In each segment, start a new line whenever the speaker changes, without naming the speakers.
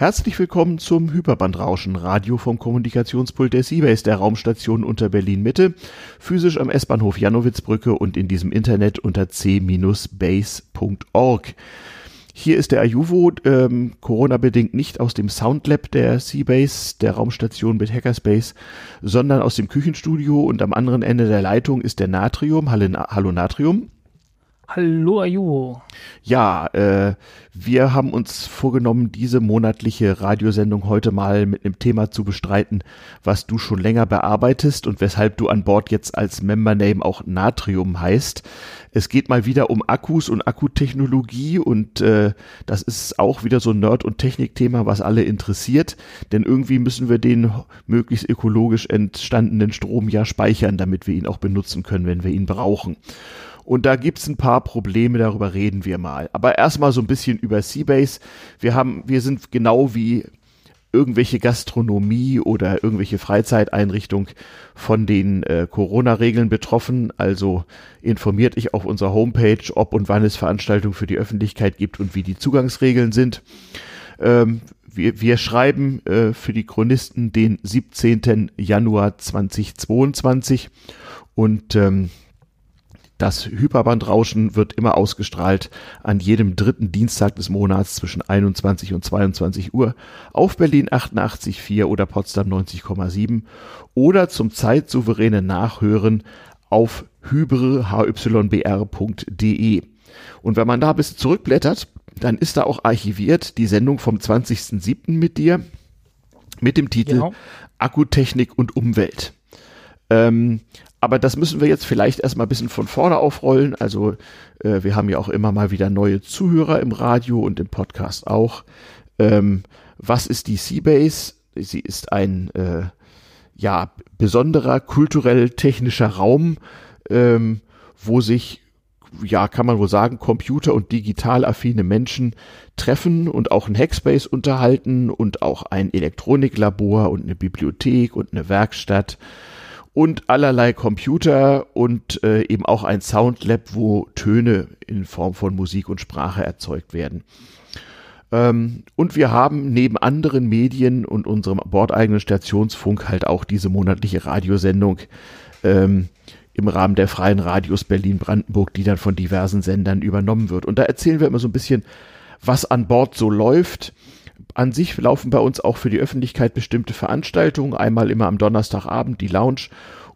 Herzlich willkommen zum Hyperbandrauschen Radio vom Kommunikationspult der Seabase der Raumstation unter Berlin Mitte, physisch am S-Bahnhof Janowitzbrücke und in diesem Internet unter c-base.org. Hier ist der Ajuvo, ähm, Corona-bedingt nicht aus dem Soundlab der Seabase, der Raumstation mit Hackerspace, sondern aus dem Küchenstudio und am anderen Ende der Leitung ist der Natrium. Hallo Natrium.
Hallo Ajuho.
Ja, äh, wir haben uns vorgenommen, diese monatliche Radiosendung heute mal mit einem Thema zu bestreiten, was du schon länger bearbeitest und weshalb du an Bord jetzt als Member-Name auch Natrium heißt. Es geht mal wieder um Akkus und Akkutechnologie und äh, das ist auch wieder so ein Nerd- und Technikthema, was alle interessiert, denn irgendwie müssen wir den möglichst ökologisch entstandenen Strom ja speichern, damit wir ihn auch benutzen können, wenn wir ihn brauchen. Und da gibt's ein paar Probleme, darüber reden wir mal. Aber erstmal so ein bisschen über Seabase. Wir haben, wir sind genau wie irgendwelche Gastronomie oder irgendwelche Freizeiteinrichtung von den äh, Corona-Regeln betroffen. Also informiert ich auf unserer Homepage, ob und wann es Veranstaltungen für die Öffentlichkeit gibt und wie die Zugangsregeln sind. Ähm, wir, wir schreiben äh, für die Chronisten den 17. Januar 2022 und ähm, das Hyperbandrauschen wird immer ausgestrahlt an jedem dritten Dienstag des Monats zwischen 21 und 22 Uhr auf Berlin 88,4 oder Potsdam 90,7 oder zum zeitsouveränen Nachhören auf hybrhybr.de. Und wenn man da ein bisschen zurückblättert, dann ist da auch archiviert die Sendung vom 20.07. mit dir mit dem Titel genau. Akkutechnik und Umwelt. Ähm, aber das müssen wir jetzt vielleicht erstmal ein bisschen von vorne aufrollen. Also äh, wir haben ja auch immer mal wieder neue Zuhörer im Radio und im Podcast auch. Ähm, was ist die Seabase? Sie ist ein äh, ja besonderer kulturell-technischer Raum, ähm, wo sich ja, kann man wohl sagen, Computer- und digital affine Menschen treffen und auch ein Hackspace unterhalten und auch ein Elektroniklabor und eine Bibliothek und eine Werkstatt und allerlei Computer und äh, eben auch ein Soundlab, wo Töne in Form von Musik und Sprache erzeugt werden. Ähm, und wir haben neben anderen Medien und unserem bordeigenen Stationsfunk halt auch diese monatliche Radiosendung ähm, im Rahmen der freien Radios Berlin-Brandenburg, die dann von diversen Sendern übernommen wird. Und da erzählen wir immer so ein bisschen, was an Bord so läuft an sich laufen bei uns auch für die Öffentlichkeit bestimmte Veranstaltungen, einmal immer am Donnerstagabend die Lounge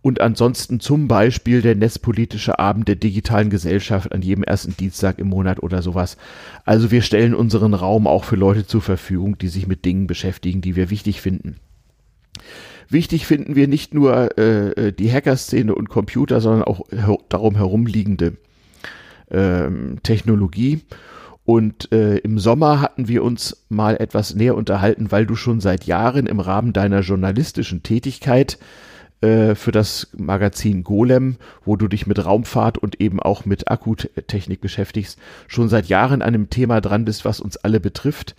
und ansonsten zum Beispiel der netzpolitische Abend der digitalen Gesellschaft an jedem ersten Dienstag im Monat oder sowas. Also wir stellen unseren Raum auch für Leute zur Verfügung, die sich mit Dingen beschäftigen, die wir wichtig finden. Wichtig finden wir nicht nur äh, die Hackerszene und Computer, sondern auch her darum herumliegende äh, Technologie. Und äh, im Sommer hatten wir uns mal etwas näher unterhalten, weil du schon seit Jahren im Rahmen deiner journalistischen Tätigkeit äh, für das Magazin Golem, wo du dich mit Raumfahrt und eben auch mit Akkutechnik beschäftigst, schon seit Jahren an einem Thema dran bist, was uns alle betrifft,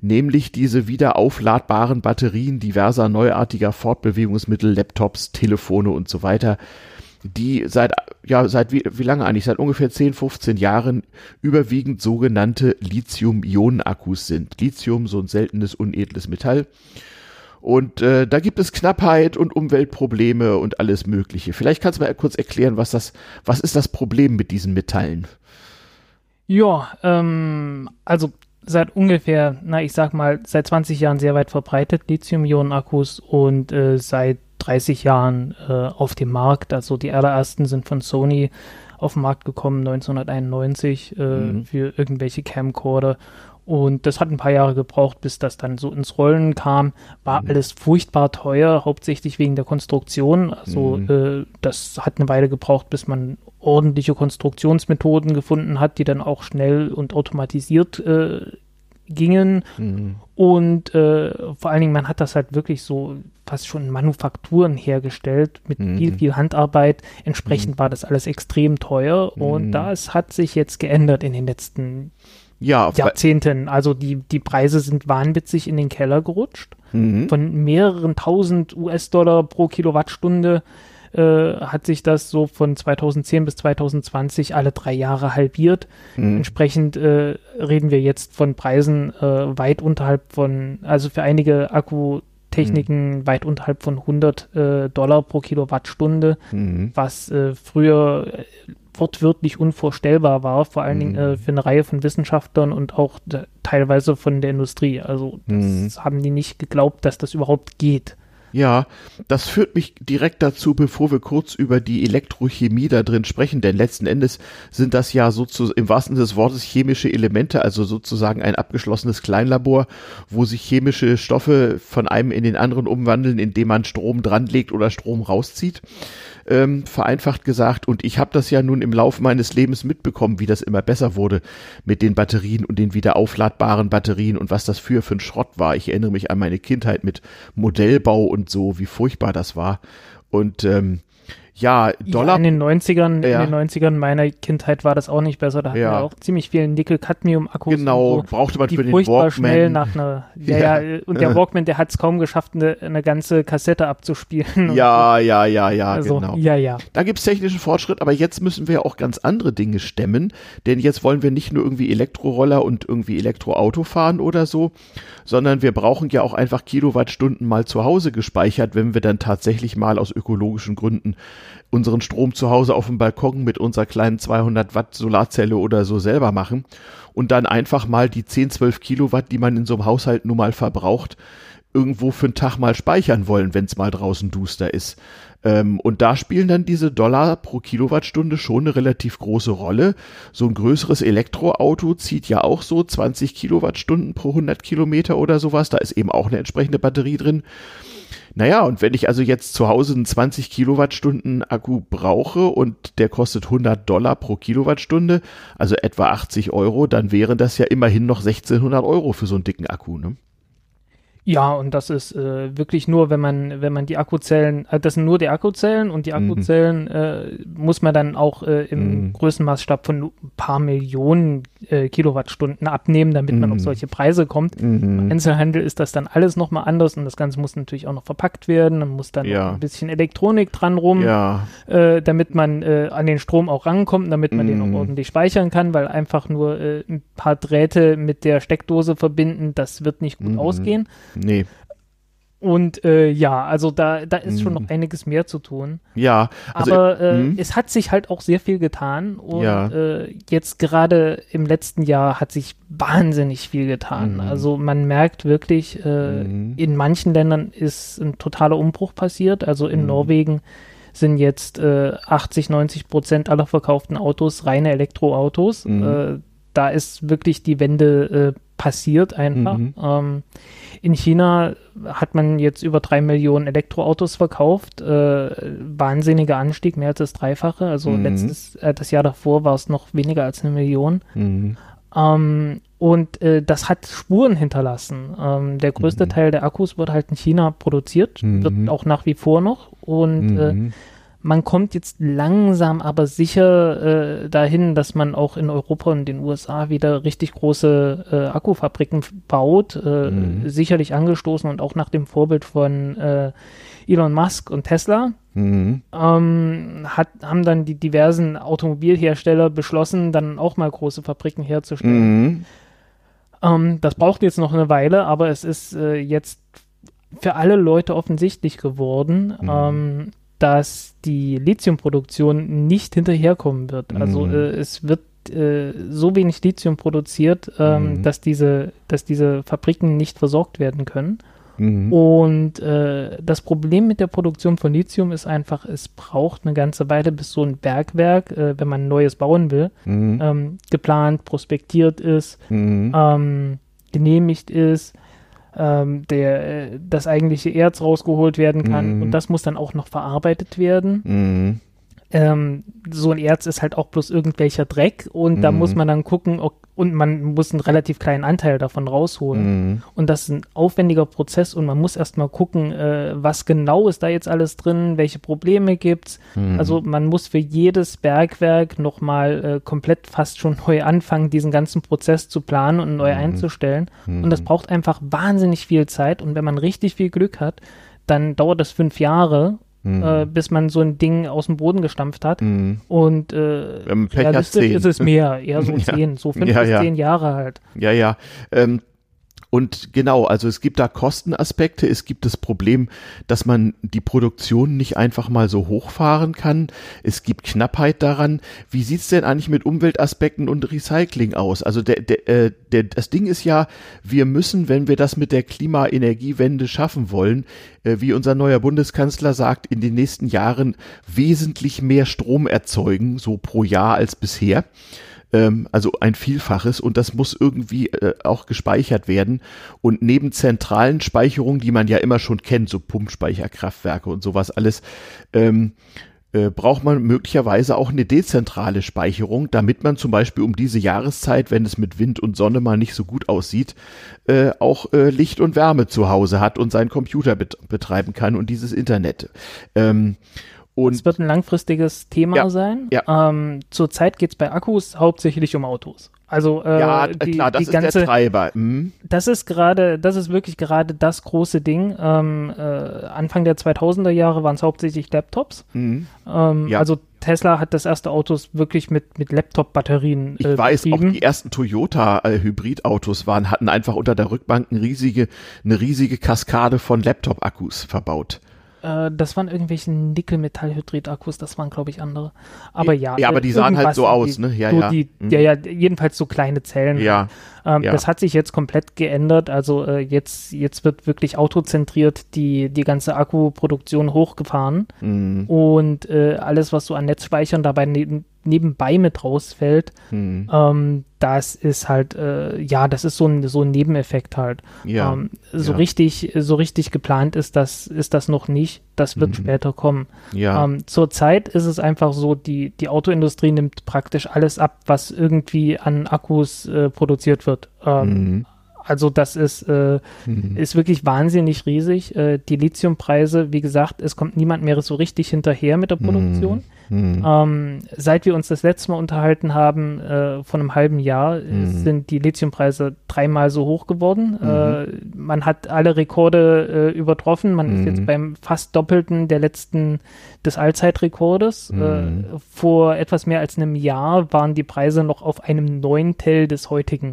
nämlich diese wieder aufladbaren Batterien diverser neuartiger Fortbewegungsmittel, Laptops, Telefone und so weiter, die seit, ja, seit wie, wie lange eigentlich? Seit ungefähr 10, 15 Jahren überwiegend sogenannte Lithium-Ionen-Akkus sind. Lithium, so ein seltenes, unedles Metall. Und äh, da gibt es Knappheit und Umweltprobleme und alles Mögliche. Vielleicht kannst du mal kurz erklären, was das, was ist das Problem mit diesen Metallen?
Ja, ähm, also seit ungefähr, na ich sag mal, seit 20 Jahren sehr weit verbreitet, Lithium-Ionen-Akkus und äh, seit 30 Jahren äh, auf dem Markt. Also die allerersten sind von Sony auf den Markt gekommen, 1991, äh, mhm. für irgendwelche Camcorder. Und das hat ein paar Jahre gebraucht, bis das dann so ins Rollen kam. War mhm. alles furchtbar teuer, hauptsächlich wegen der Konstruktion. Also mhm. äh, das hat eine Weile gebraucht, bis man ordentliche Konstruktionsmethoden gefunden hat, die dann auch schnell und automatisiert äh, gingen. Mhm. Und äh, vor allen Dingen, man hat das halt wirklich so fast schon Manufakturen hergestellt mit mhm. viel, viel Handarbeit. Entsprechend mhm. war das alles extrem teuer. Und mhm. das hat sich jetzt geändert in den letzten ja, Jahrzehnten. Also die, die Preise sind wahnwitzig in den Keller gerutscht. Mhm. Von mehreren tausend US-Dollar pro Kilowattstunde äh, hat sich das so von 2010 bis 2020 alle drei Jahre halbiert. Mhm. Entsprechend äh, reden wir jetzt von Preisen äh, weit unterhalb von, also für einige Akkutechniken mhm. weit unterhalb von 100 äh, Dollar pro Kilowattstunde, mhm. was äh, früher wortwörtlich unvorstellbar war, vor allen Dingen äh, mhm. für eine Reihe von Wissenschaftlern und auch teilweise von der Industrie. Also das mhm. haben die nicht geglaubt, dass das überhaupt geht.
Ja, das führt mich direkt dazu, bevor wir kurz über die Elektrochemie da drin sprechen, denn letzten Endes sind das ja sozusagen im wahrsten Sinne des Wortes chemische Elemente, also sozusagen ein abgeschlossenes Kleinlabor, wo sich chemische Stoffe von einem in den anderen umwandeln, indem man Strom dranlegt oder Strom rauszieht ähm, vereinfacht gesagt. Und ich habe das ja nun im Laufe meines Lebens mitbekommen, wie das immer besser wurde mit den Batterien und den wieder aufladbaren Batterien und was das für für ein Schrott war. Ich erinnere mich an meine Kindheit mit Modellbau und so, wie furchtbar das war. Und ähm, ja, Dollar. Ja,
in den 90ern, ja. in den 90ern meiner Kindheit war das auch nicht besser. Da hatten ja. wir auch ziemlich viel Nickel-Cadmium-Akkus.
Genau, brauchte man für den Walkman.
schnell nach einer, ja, ja, und der Walkman, der hat es kaum geschafft, eine, eine, ganze Kassette abzuspielen.
Ja, so. ja, ja, ja, also, genau.
Ja, ja.
Da gibt's technischen Fortschritt, aber jetzt müssen wir ja auch ganz andere Dinge stemmen, denn jetzt wollen wir nicht nur irgendwie Elektroroller und irgendwie Elektroauto fahren oder so, sondern wir brauchen ja auch einfach Kilowattstunden mal zu Hause gespeichert, wenn wir dann tatsächlich mal aus ökologischen Gründen unseren Strom zu Hause auf dem Balkon mit unserer kleinen 200 Watt Solarzelle oder so selber machen und dann einfach mal die 10, 12 Kilowatt, die man in so einem Haushalt nun mal verbraucht, irgendwo für einen Tag mal speichern wollen, wenn es mal draußen duster ist. Ähm, und da spielen dann diese Dollar pro Kilowattstunde schon eine relativ große Rolle. So ein größeres Elektroauto zieht ja auch so 20 Kilowattstunden pro 100 Kilometer oder sowas. Da ist eben auch eine entsprechende Batterie drin. Naja, und wenn ich also jetzt zu Hause einen 20 Kilowattstunden Akku brauche und der kostet 100 Dollar pro Kilowattstunde, also etwa 80 Euro, dann wären das ja immerhin noch 1600 Euro für so einen dicken Akku, ne?
Ja, und das ist äh, wirklich nur, wenn man, wenn man die Akkuzellen, äh, das sind nur die Akkuzellen und die mhm. Akkuzellen mhm. äh, muss man dann auch äh, im mhm. Größenmaßstab von ein paar Millionen äh, Kilowattstunden abnehmen, damit mhm. man auf mhm. solche Preise kommt. Mhm. Im Einzelhandel ist das dann alles nochmal anders und das Ganze muss natürlich auch noch verpackt werden. Dann muss dann ja. ein bisschen Elektronik dran rum,
ja.
äh, damit man an den Strom auch rankommt, damit man den auch ordentlich speichern kann, weil einfach nur ein paar Drähte mit der Steckdose verbinden, das wird nicht gut ausgehen.
Nee.
Und äh, ja, also da, da ist schon noch mhm. einiges mehr zu tun.
Ja.
Also, Aber äh, mhm. es hat sich halt auch sehr viel getan. Und ja. äh, jetzt gerade im letzten Jahr hat sich wahnsinnig viel getan. Mhm. Also man merkt wirklich, äh, mhm. in manchen Ländern ist ein totaler Umbruch passiert. Also in mhm. Norwegen sind jetzt äh, 80, 90 Prozent aller verkauften Autos reine Elektroautos. Da ist wirklich die Wende äh, passiert einfach. Mhm. Ähm, in China hat man jetzt über drei Millionen Elektroautos verkauft. Äh, wahnsinniger Anstieg, mehr als das Dreifache. Also mhm. letztes, äh, das Jahr davor war es noch weniger als eine Million. Mhm. Ähm, und äh, das hat Spuren hinterlassen. Ähm, der größte mhm. Teil der Akkus wird halt in China produziert, wird mhm. auch nach wie vor noch. Und äh, mhm man kommt jetzt langsam aber sicher äh, dahin, dass man auch in Europa und den USA wieder richtig große äh, Akkufabriken baut, äh, mhm. sicherlich angestoßen und auch nach dem Vorbild von äh, Elon Musk und Tesla. Mhm. Ähm, hat, haben dann die diversen Automobilhersteller beschlossen, dann auch mal große Fabriken herzustellen. Mhm. Ähm, das braucht jetzt noch eine Weile, aber es ist äh, jetzt für alle Leute offensichtlich geworden. Mhm. Ähm, dass die Lithiumproduktion nicht hinterherkommen wird. Also mhm. äh, es wird äh, so wenig Lithium produziert, ähm, mhm. dass, diese, dass diese Fabriken nicht versorgt werden können. Mhm. Und äh, das Problem mit der Produktion von Lithium ist einfach, es braucht eine ganze Weile, bis so ein Bergwerk, äh, wenn man ein neues bauen will, mhm. ähm, geplant, prospektiert ist, mhm. ähm, genehmigt ist ähm, der, äh, das eigentliche Erz rausgeholt werden kann. Mhm. Und das muss dann auch noch verarbeitet werden. Mhm ähm, so ein Erz ist halt auch bloß irgendwelcher Dreck und mhm. da muss man dann gucken, ob, und man muss einen relativ kleinen Anteil davon rausholen. Mhm. Und das ist ein aufwendiger Prozess und man muss erstmal gucken, äh, was genau ist da jetzt alles drin, welche Probleme gibt's. Mhm. Also man muss für jedes Bergwerk nochmal äh, komplett fast schon neu anfangen, diesen ganzen Prozess zu planen und neu mhm. einzustellen. Und das mhm. braucht einfach wahnsinnig viel Zeit und wenn man richtig viel Glück hat, dann dauert das fünf Jahre mhm. äh, bis man so ein Ding aus dem Boden gestampft hat.
Mhm.
Und äh, realistisch ist es mehr, eher so zehn, so fünf ja, bis ja. zehn Jahre halt.
Ja, ja. Ähm, und genau, also es gibt da Kostenaspekte, es gibt das Problem, dass man die Produktion nicht einfach mal so hochfahren kann. Es gibt Knappheit daran. Wie sieht's denn eigentlich mit Umweltaspekten und Recycling aus? Also der, der, äh, der, das Ding ist ja, wir müssen, wenn wir das mit der Klima-Energiewende schaffen wollen, äh, wie unser neuer Bundeskanzler sagt, in den nächsten Jahren wesentlich mehr Strom erzeugen, so pro Jahr als bisher ähm, also ein Vielfaches und das muss irgendwie äh, auch gespeichert werden. Und neben zentralen Speicherungen, die man ja immer schon kennt, so Pumpspeicherkraftwerke und sowas alles, ähm, äh, braucht man möglicherweise auch eine dezentrale Speicherung, damit man zum Beispiel um diese Jahreszeit, wenn es mit Wind und Sonne mal nicht so gut aussieht, äh, auch äh, Licht und Wärme zu Hause hat und seinen Computer bet betreiben kann und dieses Internet. Ähm,
und es wird ein langfristiges Thema ja, sein. Ja. Ähm, zurzeit geht es bei Akkus hauptsächlich um Autos. Also äh,
ja, die, klar, das ist ganze, der Treiber. Mhm.
Das ist gerade, das ist wirklich gerade das große Ding. Ähm, äh, Anfang der 2000er Jahre waren es hauptsächlich Laptops.
Mhm.
Ähm, ja. Also Tesla hat das erste Autos wirklich mit, mit Laptop-Batterien.
Äh, ich weiß, betrieben. auch die ersten Toyota-Hybridautos waren, hatten einfach unter der Rückbank eine riesige, eine riesige Kaskade von Laptop-Akkus verbaut.
Äh, das waren irgendwelche Nickel-Metall-Hydrid-Akkus, das waren, glaube ich, andere. Aber ja.
Ja, aber die sahen halt so aus,
die,
ne? Ja,
ja. Die, mhm. ja. Ja, jedenfalls so kleine Zellen.
Ja.
Ähm, ja. Das hat sich jetzt komplett geändert. Also äh, jetzt, jetzt wird wirklich autozentriert die, die ganze Akkuproduktion hochgefahren.
Mhm.
Und äh, alles, was so an Netzspeichern dabei neben, nebenbei mit rausfällt,
hm.
ähm, das ist halt, äh, ja, das ist so ein, so ein Nebeneffekt halt.
Ja.
Ähm, so
ja.
richtig, so richtig geplant ist das, ist das noch nicht. Das wird mhm. später kommen.
Ja.
Ähm, Zurzeit ist es einfach so, die, die Autoindustrie nimmt praktisch alles ab, was irgendwie an Akkus äh, produziert wird. Ähm,
mhm.
Also das ist, äh, mhm. ist wirklich wahnsinnig riesig. Äh, die Lithiumpreise, wie gesagt, es kommt niemand mehr so richtig hinterher mit der Produktion.
Mhm. Mhm.
Ähm, seit wir uns das letzte Mal unterhalten haben, äh, vor einem halben Jahr, mhm. sind die Lithiumpreise dreimal so hoch geworden. Mhm. Äh, man hat alle Rekorde äh, übertroffen. Man ist jetzt mhm. beim fast Doppelten der letzten des Allzeitrekordes. Äh,
mhm.
vor etwas mehr als einem Jahr waren die Preise noch auf einem Neuntel des heutigen.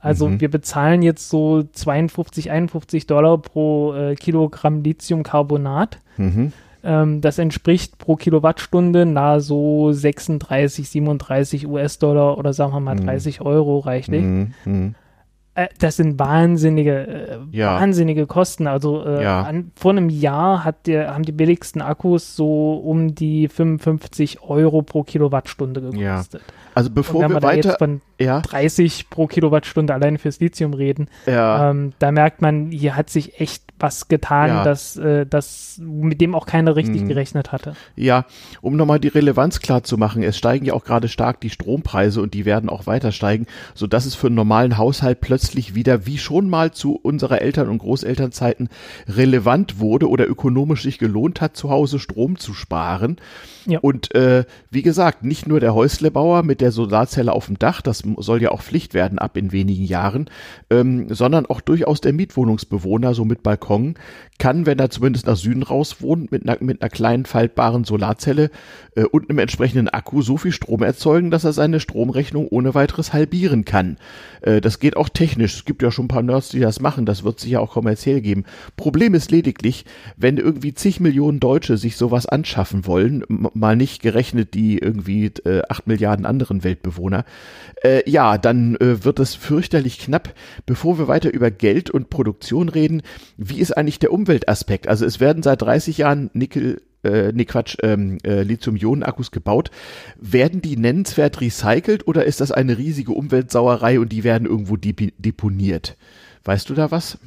Also mhm. wir bezahlen jetzt so 52, 51 Dollar pro äh, Kilogramm Lithiumcarbonat.
Mhm.
Ähm, das entspricht pro Kilowattstunde nahe so 36, 37 US-Dollar oder sagen wir mal 30 mhm. Euro reichlich.
Mhm. mhm.
Äh, das sind wahnsinnige, äh,
ja.
wahnsinnige Kosten. Also äh,
ja.
an, vor einem Jahr hat der, haben die billigsten Akkus so um die 55 Euro pro Kilowattstunde gekostet.
Ja. Also bevor wir, wir weiter
von
ja.
30 pro Kilowattstunde allein fürs Lithium reden,
ja.
ähm, da merkt man, hier hat sich echt was getan, ja. das, äh, das, mit dem auch keiner richtig mhm. gerechnet hatte.
Ja, um nochmal die Relevanz klar zu machen, es steigen ja auch gerade stark die Strompreise und die werden auch weiter steigen, sodass es für einen normalen Haushalt plötzlich wieder, wie schon mal zu unserer Eltern- und Großelternzeiten, relevant wurde oder ökonomisch sich gelohnt hat, zu Hause Strom zu sparen.
Ja.
Und äh, wie gesagt, nicht nur der Häuslebauer mit der Solarzelle auf dem Dach, das soll ja auch Pflicht werden ab in wenigen Jahren, ähm, sondern auch durchaus der Mietwohnungsbewohner, so mit Balkon, kann, wenn er zumindest nach Süden raus wohnt, mit einer, mit einer kleinen faltbaren Solarzelle äh, und einem entsprechenden Akku so viel Strom erzeugen, dass er seine Stromrechnung ohne weiteres halbieren kann. Äh, das geht auch technisch. Es gibt ja schon ein paar Nerds, die das machen. Das wird sich ja auch kommerziell geben. Problem ist lediglich, wenn irgendwie zig Millionen Deutsche sich sowas anschaffen wollen, mal nicht gerechnet die irgendwie äh, acht Milliarden anderen Weltbewohner, äh, ja, dann äh, wird es fürchterlich knapp. Bevor wir weiter über Geld und Produktion reden, wie ist eigentlich der Umweltaspekt? Also es werden seit 30 Jahren Nickel äh, nee Quatsch, ähm, äh, Lithium-Ionen-Akkus gebaut. Werden die nennenswert recycelt oder ist das eine riesige Umweltsauerei und die werden irgendwo deponiert? Weißt du da was?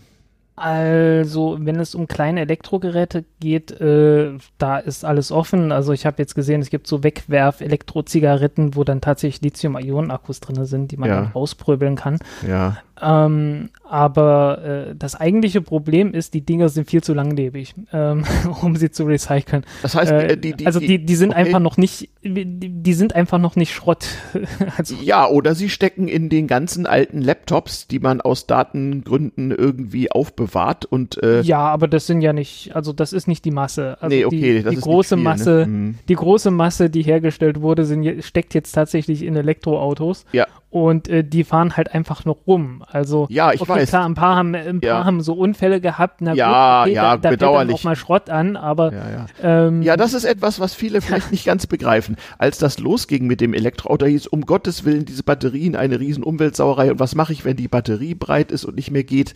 Also, wenn es um kleine Elektrogeräte geht, äh, da ist alles offen. Also, ich habe jetzt gesehen, es gibt so Wegwerf-Elektrozigaretten, wo dann tatsächlich Lithium-Ionen-Akkus drin sind, die man
ja.
dann rauspröbeln kann.
Ja.
Ähm, aber äh, das eigentliche Problem ist, die Dinger sind viel zu langlebig, ähm, um sie zu recyceln.
Das heißt,
äh, die, die, also die, die sind okay. einfach noch nicht, die, die, sind einfach noch nicht Schrott.
also, ja, oder sie stecken in den ganzen alten Laptops, die man aus Datengründen irgendwie aufbewahrt und
äh, ja, aber das sind ja nicht, also das ist nicht die Masse. Also
nee, okay,
die, große
viel,
Masse,
ne? mhm.
die große Masse, die hergestellt wurde, sind, steckt jetzt tatsächlich in Elektroautos.
Ja.
Und äh, die fahren halt einfach noch rum. Also
ja, ich
okay,
weiß.
Klar, ein paar haben, ein paar
Ja.
haben so Unfälle gehabt. Na
Ja,
gut, okay,
ja,
da, da fällt dann
bedauerlich.
auch mal Schrott an, aber
Ja, ja.
ähm,
Ja, das ist etwas, was viele vielleicht nicht ganz begreifen. Als das losging mit dem Elektroauto, hieß um Gottes Willen diese Batterien eine riesen Umweltsauerei. Und was mache ich, wenn die Batterie breit ist und nicht mehr geht?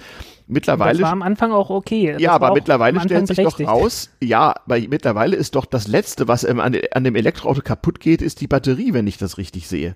Mittlerweile
das war am Anfang auch okay. Das
ja, aber mittlerweile stellt sich doch raus, ja, weil mittlerweile ist doch das Letzte, was ähm, an, an dem Elektroauto kaputt geht, ist die Batterie, wenn ich das richtig sehe.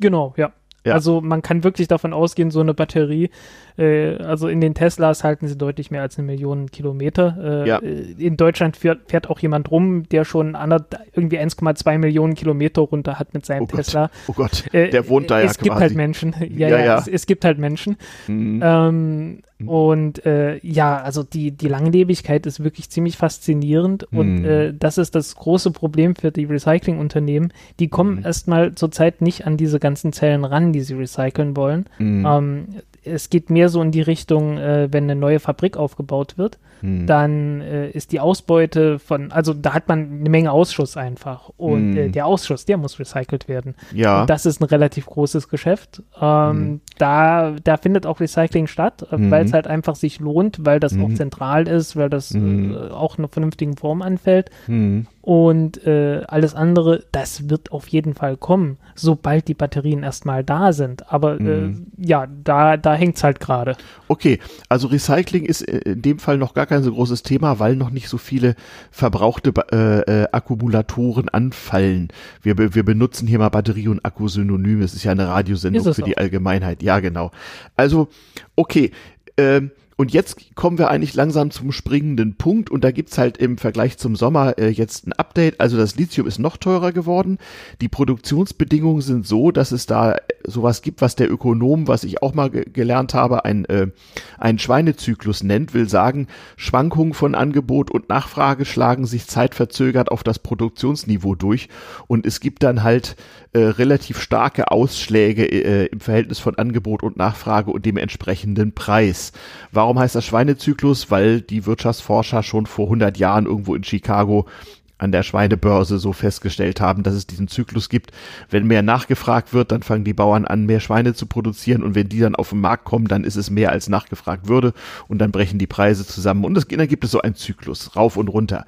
Genau, ja.
Ja.
Also man kann wirklich davon ausgehen, so eine Batterie, äh, also in den Teslas halten sie deutlich mehr als eine Million Kilometer. Äh,
Ja.
In Deutschland fährt, fährt auch jemand rum, der schon ander, irgendwie 1,2 Millionen Kilometer runter hat mit seinem
Oh Gott,
Tesla.
oh Gott,
Äh,
der wohnt da ja
Es gibt
quasi.
halt Menschen. Ja,
Ja,
ja,
ja.
Es, es gibt halt Menschen.
Mhm.
Ähm, und äh, ja, also die, die Langlebigkeit ist wirklich ziemlich faszinierend und
Mhm.
äh, das ist das große Problem für die Recyclingunternehmen. Die kommen
Mhm.
erstmal zurzeit nicht an diese ganzen Zellen ran, die sie recyceln wollen.
Mhm.
Ähm, es geht mehr so in die Richtung, äh, wenn eine neue Fabrik aufgebaut wird,
Mhm.
dann äh, ist die Ausbeute von, also da hat man eine Menge Ausschuss einfach und
Mhm.
äh, der Ausschuss, der muss recycelt werden.
ja,
Und das ist ein relativ großes Geschäft. Ähm,
Mhm.
da, da findet auch Recycling statt, äh,
Mhm.
weil es halt einfach sich lohnt, weil das auch
Mhm.
zentral ist, weil das
Mhm.
äh, auch in einer vernünftigen Form anfällt. Und äh, alles andere, das wird auf jeden Fall kommen, sobald die Batterien erstmal da sind. Aber
Mhm.
äh, ja, da, da hängt es halt gerade.
Okay, also Recycling ist äh, in dem Fall noch gar kein so großes Thema, weil noch nicht so viele verbrauchte äh, äh, Akkumulatoren anfallen. Wir, wir benutzen hier mal Batterie und Akku synonym. Es ist ja eine Radiosendung für die
auch.
Allgemeinheit. Ja, genau. Also, okay. Ähm, und jetzt kommen wir eigentlich langsam zum springenden Punkt und da gibt's halt im Vergleich zum Sommer äh, jetzt ein Update. Also das Lithium ist noch teurer geworden. Die Produktionsbedingungen sind so, dass es da äh, sowas gibt, was der Ökonom, was ich auch mal ge gelernt habe, ein, äh, einen Schweinezyklus nennt, will sagen, Schwankungen von Angebot und Nachfrage schlagen sich zeitverzögert auf das Produktionsniveau durch und es gibt dann halt äh, relativ starke Ausschläge äh, im Verhältnis von Angebot und Nachfrage und dem entsprechenden Preis. Warum heißt das Schweinezyklus? Weil die Wirtschaftsforscher schon vor 100 Jahren irgendwo in Chicago an der Schweinebörse so festgestellt haben, dass es diesen Zyklus gibt. Wenn mehr nachgefragt wird, dann fangen die Bauern an, mehr Schweine zu produzieren und wenn die dann auf den Markt kommen, dann ist es mehr als nachgefragt würde und dann brechen die Preise zusammen und es, dann gibt es so einen Zyklus, rauf und runter.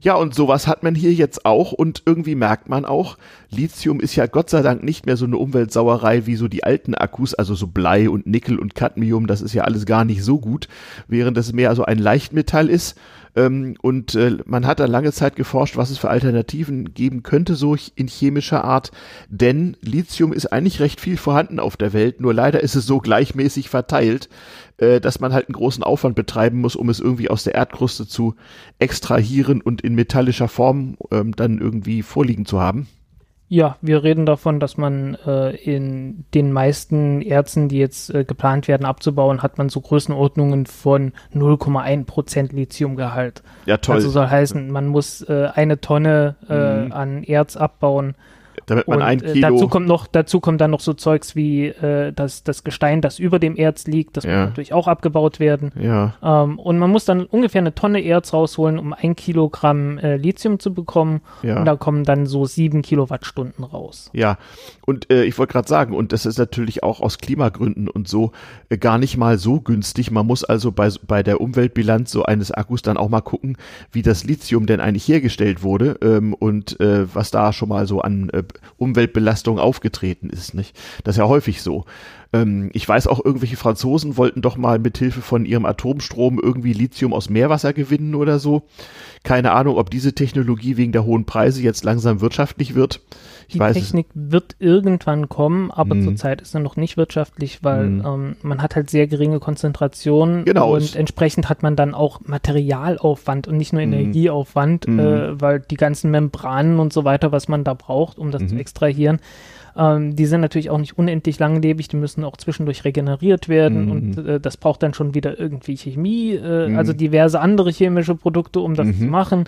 Ja, und sowas hat man hier jetzt auch und irgendwie merkt man auch, Lithium ist ja Gott sei Dank nicht mehr so eine Umweltsauerei wie so die alten Akkus, also so Blei und Nickel und Cadmium, das ist ja alles gar nicht so gut, während es mehr so ein Leichtmetall ist. Ähm, und äh, man hat da lange Zeit geforscht, was es für Alternativen geben könnte, so in chemischer Art. Denn Lithium ist eigentlich recht viel vorhanden auf der Welt, nur leider ist es so gleichmäßig verteilt, äh, dass man halt einen großen Aufwand betreiben muss, um es irgendwie aus der Erdkruste zu extrahieren und in metallischer Form ähm, dann irgendwie vorliegen zu haben.
Ja, wir reden davon, dass man äh, in den meisten Erzen, die jetzt äh, geplant werden abzubauen, hat man so Größenordnungen von 0,1% Lithiumgehalt.
Ja, toll.
Also soll heißen, man muss äh, eine Tonne äh,
Mhm.
an Erz abbauen.
Damit man
Und
ein
äh,
Kilo.
dazu kommt noch, dazu kommt dann noch so Zeugs wie äh, das, das Gestein, das über dem Erz liegt, das
Ja.
muss natürlich auch abgebaut werden.
ja,
Ähm, und man muss dann ungefähr eine Tonne Erz rausholen, um ein Kilogramm äh, Lithium zu bekommen.
ja.
Und da kommen dann so sieben Kilowattstunden raus.
Ja, und äh, ich wollte gerade sagen, und das ist natürlich auch aus Klimagründen und so äh, gar nicht mal so günstig. Man muss also bei, bei der Umweltbilanz so eines Akkus dann auch mal gucken, wie das Lithium denn eigentlich hergestellt wurde ähm, und äh, was da schon mal so an äh, Umweltbelastung aufgetreten ist. Nicht? Das ist ja häufig so. Ähm, ich weiß auch, irgendwelche Franzosen wollten doch mal mit Hilfe von ihrem Atomstrom irgendwie Lithium aus Meerwasser gewinnen oder so. Keine Ahnung, ob diese Technologie wegen der hohen Preise jetzt langsam wirtschaftlich wird. Ich
Die
es
Technik wird irgendwann kommen, aber
Mhm.
zurzeit ist sie noch nicht wirtschaftlich, weil
Mhm.
ähm, man hat halt sehr geringe Konzentrationen
Genau,
und entsprechend hat man dann auch Materialaufwand und nicht nur
Mhm.
Energieaufwand, äh, weil die ganzen Membranen und so weiter, was man da braucht, um das zu extrahieren, ähm, die sind natürlich auch nicht unendlich langlebig, die müssen auch zwischendurch regeneriert werden
Mhm.
und äh, das braucht dann schon wieder irgendwie Chemie, äh,
Mhm.
also diverse andere chemische Produkte, um das
Mhm.
zu machen.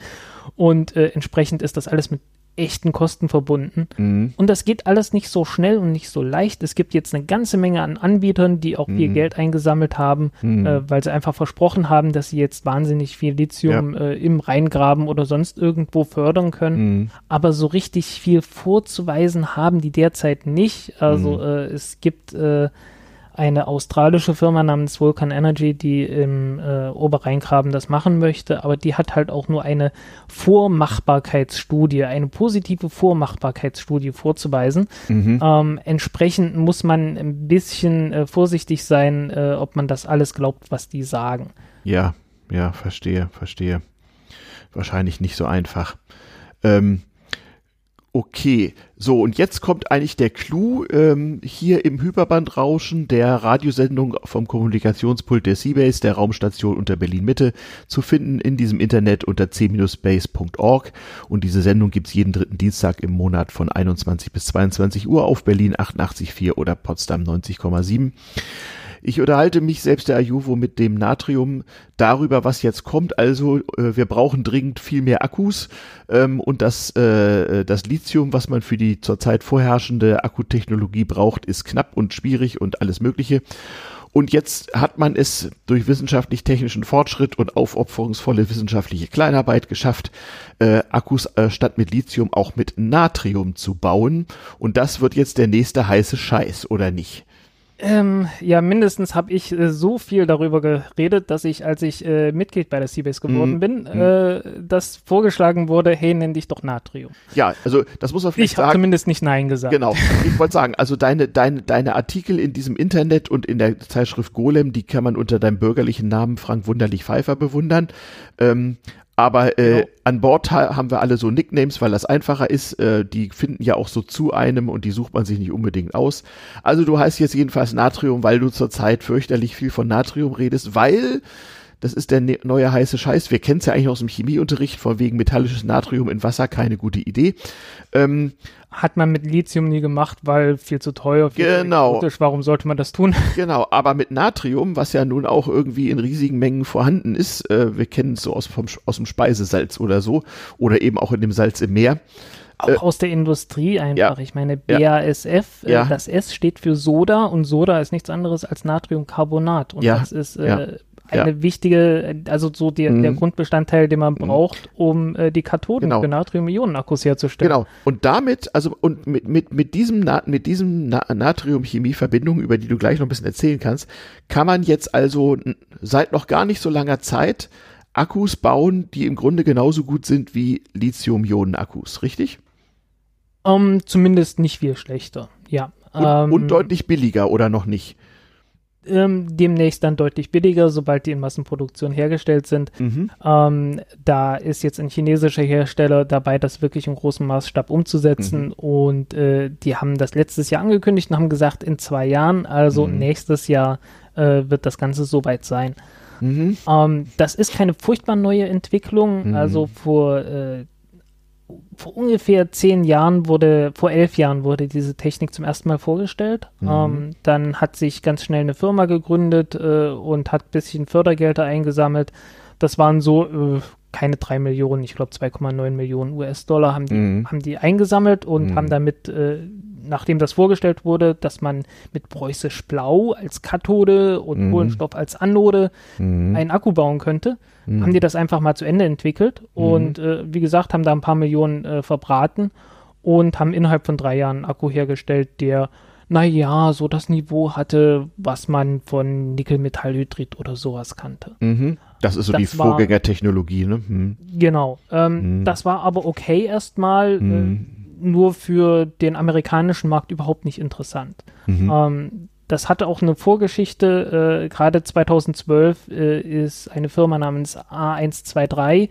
Und äh, entsprechend ist das alles mit echten Kosten verbunden. Mhm. Und das geht alles nicht so schnell und nicht so leicht. Es gibt jetzt eine ganze Menge an Anbietern, die auch mhm. viel Geld eingesammelt haben, mhm. äh, weil sie einfach versprochen haben, dass sie jetzt wahnsinnig viel Lithium ja. äh, im Rheingraben oder sonst irgendwo fördern können. Mhm. Aber so richtig viel vorzuweisen haben die derzeit nicht. Also mhm. äh, es gibt äh, eine australische Firma namens Vulcan Energy, die im äh, Oberrheingraben das machen möchte, aber die hat halt auch nur eine Vormachbarkeitsstudie, eine positive Vormachbarkeitsstudie vorzuweisen. Mhm. Ähm, entsprechend muss man ein bisschen äh, vorsichtig sein, äh, ob man das alles glaubt, was die sagen.
Ja, ja, verstehe, verstehe. Wahrscheinlich nicht so einfach. Ähm, Okay, so und jetzt kommt eigentlich der Clou ähm, hier im Hyperbandrauschen der Radiosendung vom Kommunikationspult der Seabase, der Raumstation unter Berlin Mitte, zu finden in diesem Internet unter c-space.org und diese Sendung gibt's jeden dritten Dienstag im Monat von 21 bis 22 Uhr auf Berlin 88.4 oder Potsdam 90,7. Ich unterhalte mich selbst der Ajuvo mit dem Natrium darüber, was jetzt kommt. Also äh, wir brauchen dringend viel mehr Akkus ähm, und das, äh, das Lithium, was man für die zurzeit vorherrschende Akkutechnologie braucht, ist knapp und schwierig und alles Mögliche. Und jetzt hat man es durch wissenschaftlich-technischen Fortschritt und aufopferungsvolle wissenschaftliche Kleinarbeit geschafft, äh, Akkus äh, statt mit Lithium auch mit Natrium zu bauen. Und das wird jetzt der nächste heiße Scheiß, oder nicht?
Ähm, ja, mindestens habe ich äh, so viel darüber geredet, dass ich, als ich äh, Mitglied bei der Seabase geworden mhm. bin, mhm. äh, das vorgeschlagen wurde, hey, nenn dich doch Natrium.
Ja, also das muss man
vielleicht ich sagen. Ich habe zumindest nicht Nein gesagt.
Genau, ich wollte sagen, also deine, deine, deine Artikel in diesem Internet und in der Zeitschrift Golem, die kann man unter deinem bürgerlichen Namen Frank Wunderlich Pfeiffer bewundern. Ähm, aber äh, genau. an Bord ha haben wir alle so Nicknames, weil das einfacher ist. Äh, die finden ja auch so zu einem und die sucht man sich nicht unbedingt aus. Also du heißt jetzt jedenfalls Natrium, weil du zurzeit fürchterlich viel von Natrium redest, weil das ist der ne neue heiße Scheiß. Wir kennen es ja eigentlich aus dem Chemieunterricht, von wegen metallisches Natrium in Wasser, keine gute Idee.
Ähm, Hat man mit Lithium nie gemacht, weil viel zu teuer, viel
genau.
zu Warum sollte man das tun?
Genau, aber mit Natrium, was ja nun auch irgendwie in riesigen Mengen vorhanden ist, äh, wir kennen es so aus, vom, aus dem Speisesalz oder so, oder eben auch in dem Salz im Meer.
Auch äh, aus der Industrie einfach. Ja, ich meine, BASF, ja, äh, das S steht für Soda und Soda ist nichts anderes als Natriumcarbonat. Und das ist äh, eine ja. wichtige, also so die, mhm. der Grundbestandteil, den man mhm. braucht, um äh, die Kathoden genau. für Natrium-Ionen-Akkus herzustellen.
Genau. Und damit, also und mit, mit, mit diesem, Na mit diesem Na Natrium-Chemie-Verbindung, über die du gleich noch ein bisschen erzählen kannst, kann man jetzt also seit noch gar nicht so langer Zeit Akkus bauen, die im Grunde genauso gut sind wie Lithium-Ionen-Akkus, richtig?
Um, ähm, zumindest nicht viel schlechter, ja.
Und, ähm, und deutlich billiger oder noch nicht?
Ähm, demnächst dann deutlich billiger, sobald die in Massenproduktion hergestellt sind. Mhm. Ähm, da ist jetzt ein chinesischer Hersteller dabei, das wirklich im großen Maßstab umzusetzen. Mhm. Und äh, die haben das letztes Jahr angekündigt und haben gesagt, in zwei Jahren, also mhm. nächstes Jahr, äh, wird das Ganze soweit sein. Mhm. Ähm, das ist keine furchtbar neue Entwicklung. Mhm. Also vor äh, vor ungefähr zehn Jahren wurde, vor elf Jahren wurde diese Technik zum ersten Mal vorgestellt. Mhm. Ähm, dann hat sich ganz schnell eine Firma gegründet äh, und hat ein bisschen Fördergelder eingesammelt. Das waren so äh, keine drei Millionen, ich glaube 2,9 Millionen US-Dollar haben die, mhm. haben die eingesammelt und mhm. haben damit äh, nachdem das vorgestellt wurde, dass man mit preußisch Blau als Kathode und mhm. Kohlenstoff als Anode mhm. einen Akku bauen könnte, mhm. haben die das einfach mal zu Ende entwickelt mhm. und äh, wie gesagt, haben da ein paar Millionen äh, verbraten und haben innerhalb von drei Jahren einen Akku hergestellt, der naja, so das Niveau hatte, was man von Nickelmetallhydrid oder sowas kannte.
Mhm. Das ist so das die Vorgängertechnologie, ne?
Hm. Genau. Ähm, mhm. Das war aber okay erstmal. Mhm. Äh, nur für den amerikanischen Markt überhaupt nicht interessant. Mhm. Ähm, das hatte auch eine Vorgeschichte. Äh, Gerade 2012 äh, ist eine Firma namens A123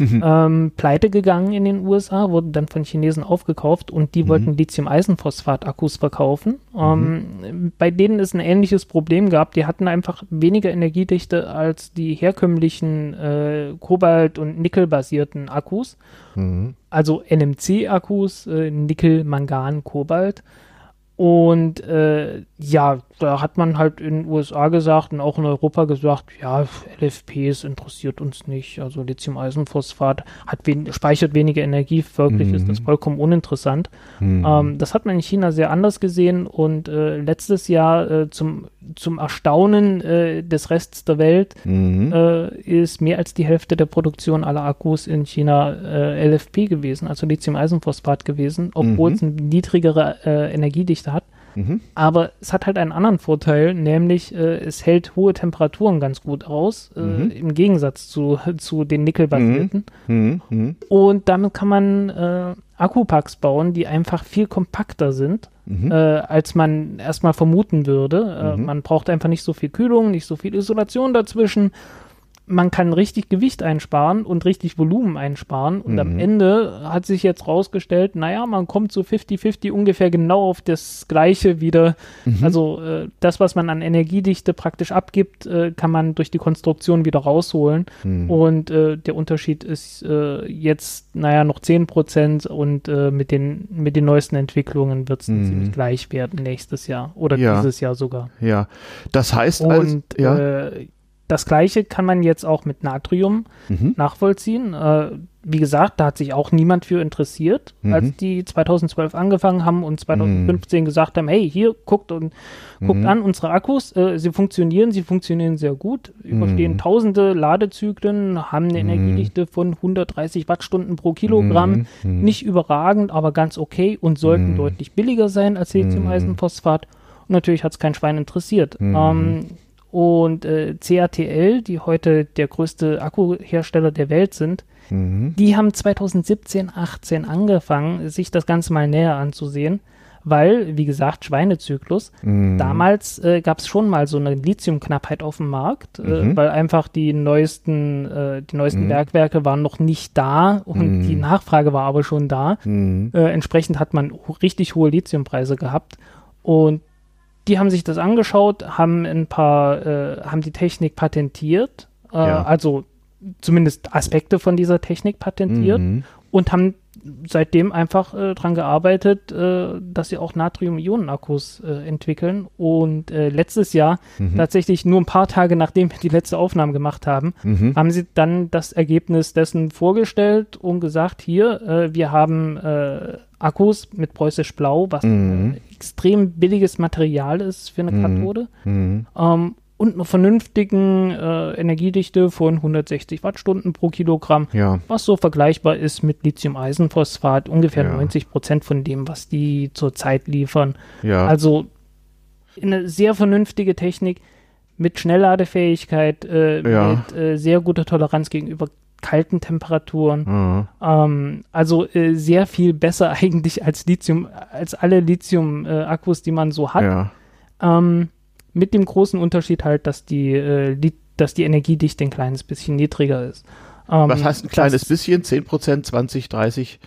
ähm, pleite gegangen in den USA, wurde dann von Chinesen aufgekauft und die mhm. wollten Lithium-Eisenphosphat-Akkus verkaufen. Ähm, mhm. Bei denen ist ein ähnliches Problem gab. Die hatten einfach weniger Energiedichte als die herkömmlichen äh, Kobalt- und Nickel-basierten Akkus. Mhm. Also NMC-Akkus, äh, Nickel, Mangan, Kobalt. Und äh, ja, da hat man halt in den USA gesagt und auch in Europa gesagt, ja, LFPs interessiert uns nicht. Also Lithium-Eisenphosphat hat wen speichert weniger Energie, folglich mhm. ist das vollkommen uninteressant. Mhm. Ähm, das hat man in China sehr anders gesehen und äh, letztes Jahr äh, zum, zum Erstaunen äh, des Rests der Welt mhm. Äh, ist mehr als die Hälfte der Produktion aller Akkus in China äh, LFP gewesen, also Lithium-Eisenphosphat gewesen, obwohl mhm. es eine niedrigere Energiedichte hat. Mhm. Aber es hat halt einen anderen Vorteil, nämlich äh, es hält hohe Temperaturen ganz gut aus, äh, mhm. im Gegensatz zu, zu den Nickelbasierten. Mhm. mhm. mhm. Und damit kann man äh, Akkupacks bauen, die einfach viel kompakter sind, mhm. äh, als man erstmal vermuten würde. Äh, man braucht einfach nicht so viel Kühlung, nicht so viel Isolation dazwischen man kann richtig Gewicht einsparen und richtig Volumen einsparen. Und mhm. am Ende hat sich jetzt rausgestellt, naja, man kommt so 50-50 ungefähr genau auf das Gleiche wieder. Mhm. Also äh, das, was man an Energiedichte praktisch abgibt, äh, kann man durch die Konstruktion wieder rausholen. Mhm. Und äh, der Unterschied ist äh, jetzt, naja, noch 10 Prozent und äh, mit, den, mit den neuesten Entwicklungen wird es mhm. ziemlich gleich werden nächstes Jahr oder ja. dieses Jahr sogar.
Ja, das heißt,
und, also, ja. Das gleiche kann man jetzt auch mit Natrium mhm. nachvollziehen. Äh, wie gesagt, da hat sich auch niemand für interessiert, mhm. als die 2012 angefangen haben und 2015 mhm. gesagt haben, hey, hier, guckt und guckt mhm. an unsere Akkus, äh, sie funktionieren, sie funktionieren sehr gut, überstehen mhm. tausende Ladezyklen, haben eine mhm. Energiedichte von 130 Wattstunden pro Kilogramm, nicht überragend, aber ganz okay und sollten deutlich billiger sein als Lithium-Eisenphosphat. Und natürlich hat es kein Schwein interessiert. Ähm, und äh, CATL, die heute der größte Akkuhersteller der Welt sind, mhm. die haben 2017, 18 angefangen, sich das Ganze mal näher anzusehen, weil, wie gesagt, Schweinezyklus, mhm. damals äh, gab es schon mal so eine Lithiumknappheit auf dem Markt, äh, mhm. weil einfach die neuesten, äh, die neuesten mhm. Bergwerke waren noch nicht da und die mhm. Nachfrage war aber schon da. Mhm. Äh, entsprechend hat man richtig hohe Lithiumpreise gehabt. Und die haben sich das angeschaut, haben ein paar, äh, haben die Technik patentiert, äh, ja. also zumindest Aspekte von dieser Technik patentiert mhm. Und haben seitdem einfach äh, daran gearbeitet, äh, dass sie auch Natrium-Ionen-Akkus äh, entwickeln. Und äh, letztes Jahr, mhm. tatsächlich nur ein paar Tage nachdem wir die letzte Aufnahme gemacht haben, mhm. haben sie dann das Ergebnis dessen vorgestellt und gesagt, hier, äh, wir haben äh, Akkus mit preußisch Blau, was mhm. extrem billiges Material ist für eine mhm. Kathode. Mhm. Ähm, und einer vernünftigen äh, Energiedichte von 160 Wattstunden pro Kilogramm,
ja.
was so vergleichbar ist mit Lithium-Eisenphosphat, ungefähr ja. 90 Prozent von dem, was die zurzeit liefern.
Ja.
Also eine sehr vernünftige Technik mit Schnellladefähigkeit, äh, mit äh, sehr guter Toleranz gegenüber kalten Temperaturen. Mhm. Ähm, also äh, sehr viel besser eigentlich als Lithium, als alle Lithium-Akkus, äh, die man so hat.
Ja.
Ähm, mit dem großen Unterschied halt, dass die, äh, die, dass die Energiedichte ein kleines bisschen niedriger ist.
Ähm, Was heißt ein kleines bisschen? 10 Prozent, 20, 30?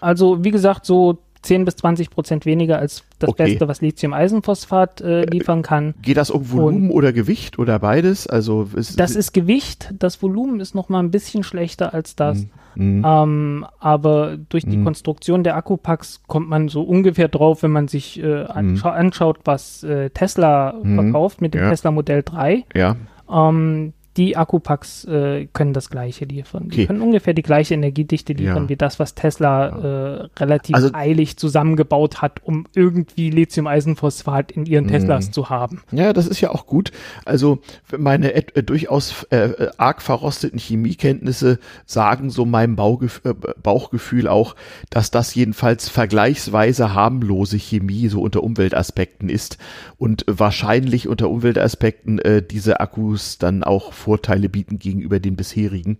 Also, wie gesagt, so 10 bis 20 Prozent weniger als das okay. Beste, was Lithium-Eisenphosphat äh, liefern kann.
Geht das um Volumen Und oder Gewicht oder beides? Also
ist, das ist Gewicht. Das Volumen ist noch mal ein bisschen schlechter als das. Mhm. Ähm, aber durch die mhm. Konstruktion der Akkupacks kommt man so ungefähr drauf, wenn man sich äh, anscha mhm. anschaut, was äh, Tesla mhm. verkauft mit dem ja. Tesla Modell 3.
Ja.
Ähm, die Akkupacks äh, können das gleiche liefern. Okay. Die können ungefähr die gleiche Energiedichte liefern ja. wie das, was Tesla äh, relativ also, eilig zusammengebaut hat, um irgendwie Lithium-Eisenphosphat in ihren Teslas mhm. zu haben.
Ja, das ist ja auch gut. Also meine äh, durchaus äh, arg verrosteten Chemiekenntnisse sagen so meinem Baugef äh, Bauchgefühl auch, dass das jedenfalls vergleichsweise harmlose Chemie so unter Umweltaspekten ist und wahrscheinlich unter Umweltaspekten äh, diese Akkus dann auch Vorteile bieten gegenüber den bisherigen,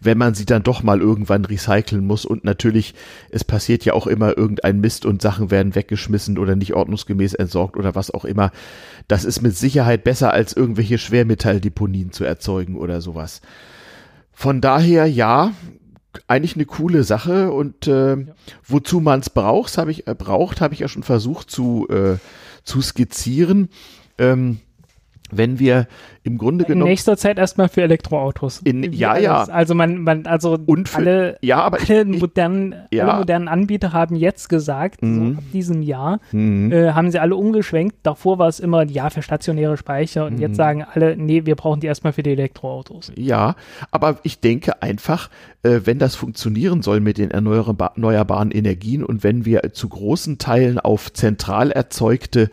wenn man sie dann doch mal irgendwann recyceln muss und natürlich, es passiert ja auch immer irgendein Mist und Sachen werden weggeschmissen oder nicht ordnungsgemäß entsorgt oder was auch immer. Das ist mit Sicherheit besser als irgendwelche Schwermetalldeponien zu erzeugen oder sowas. Von daher ja, eigentlich eine coole Sache und äh, ja. wozu man es braucht, habe ich äh, braucht, habe ich ja schon versucht zu äh, zu skizzieren. Ähm, wenn wir im Grunde genommen.
In nächster Zeit erstmal für Elektroautos.
In, ja, ja.
Also man, man, also
und für,
alle,
ja, aber
alle,
ich,
modernen,
ja.
alle modernen Anbieter haben jetzt gesagt,
Mhm.
so ab diesem Jahr,
Mhm.
äh, haben sie alle umgeschwenkt. Davor war es immer, ja, für stationäre Speicher und
Mhm.
jetzt sagen alle, nee, wir brauchen die erstmal für die Elektroautos.
Ja, aber ich denke einfach, äh, wenn das funktionieren soll mit den erneuerba- erneuerbaren Energien und wenn wir zu großen Teilen auf zentral erzeugte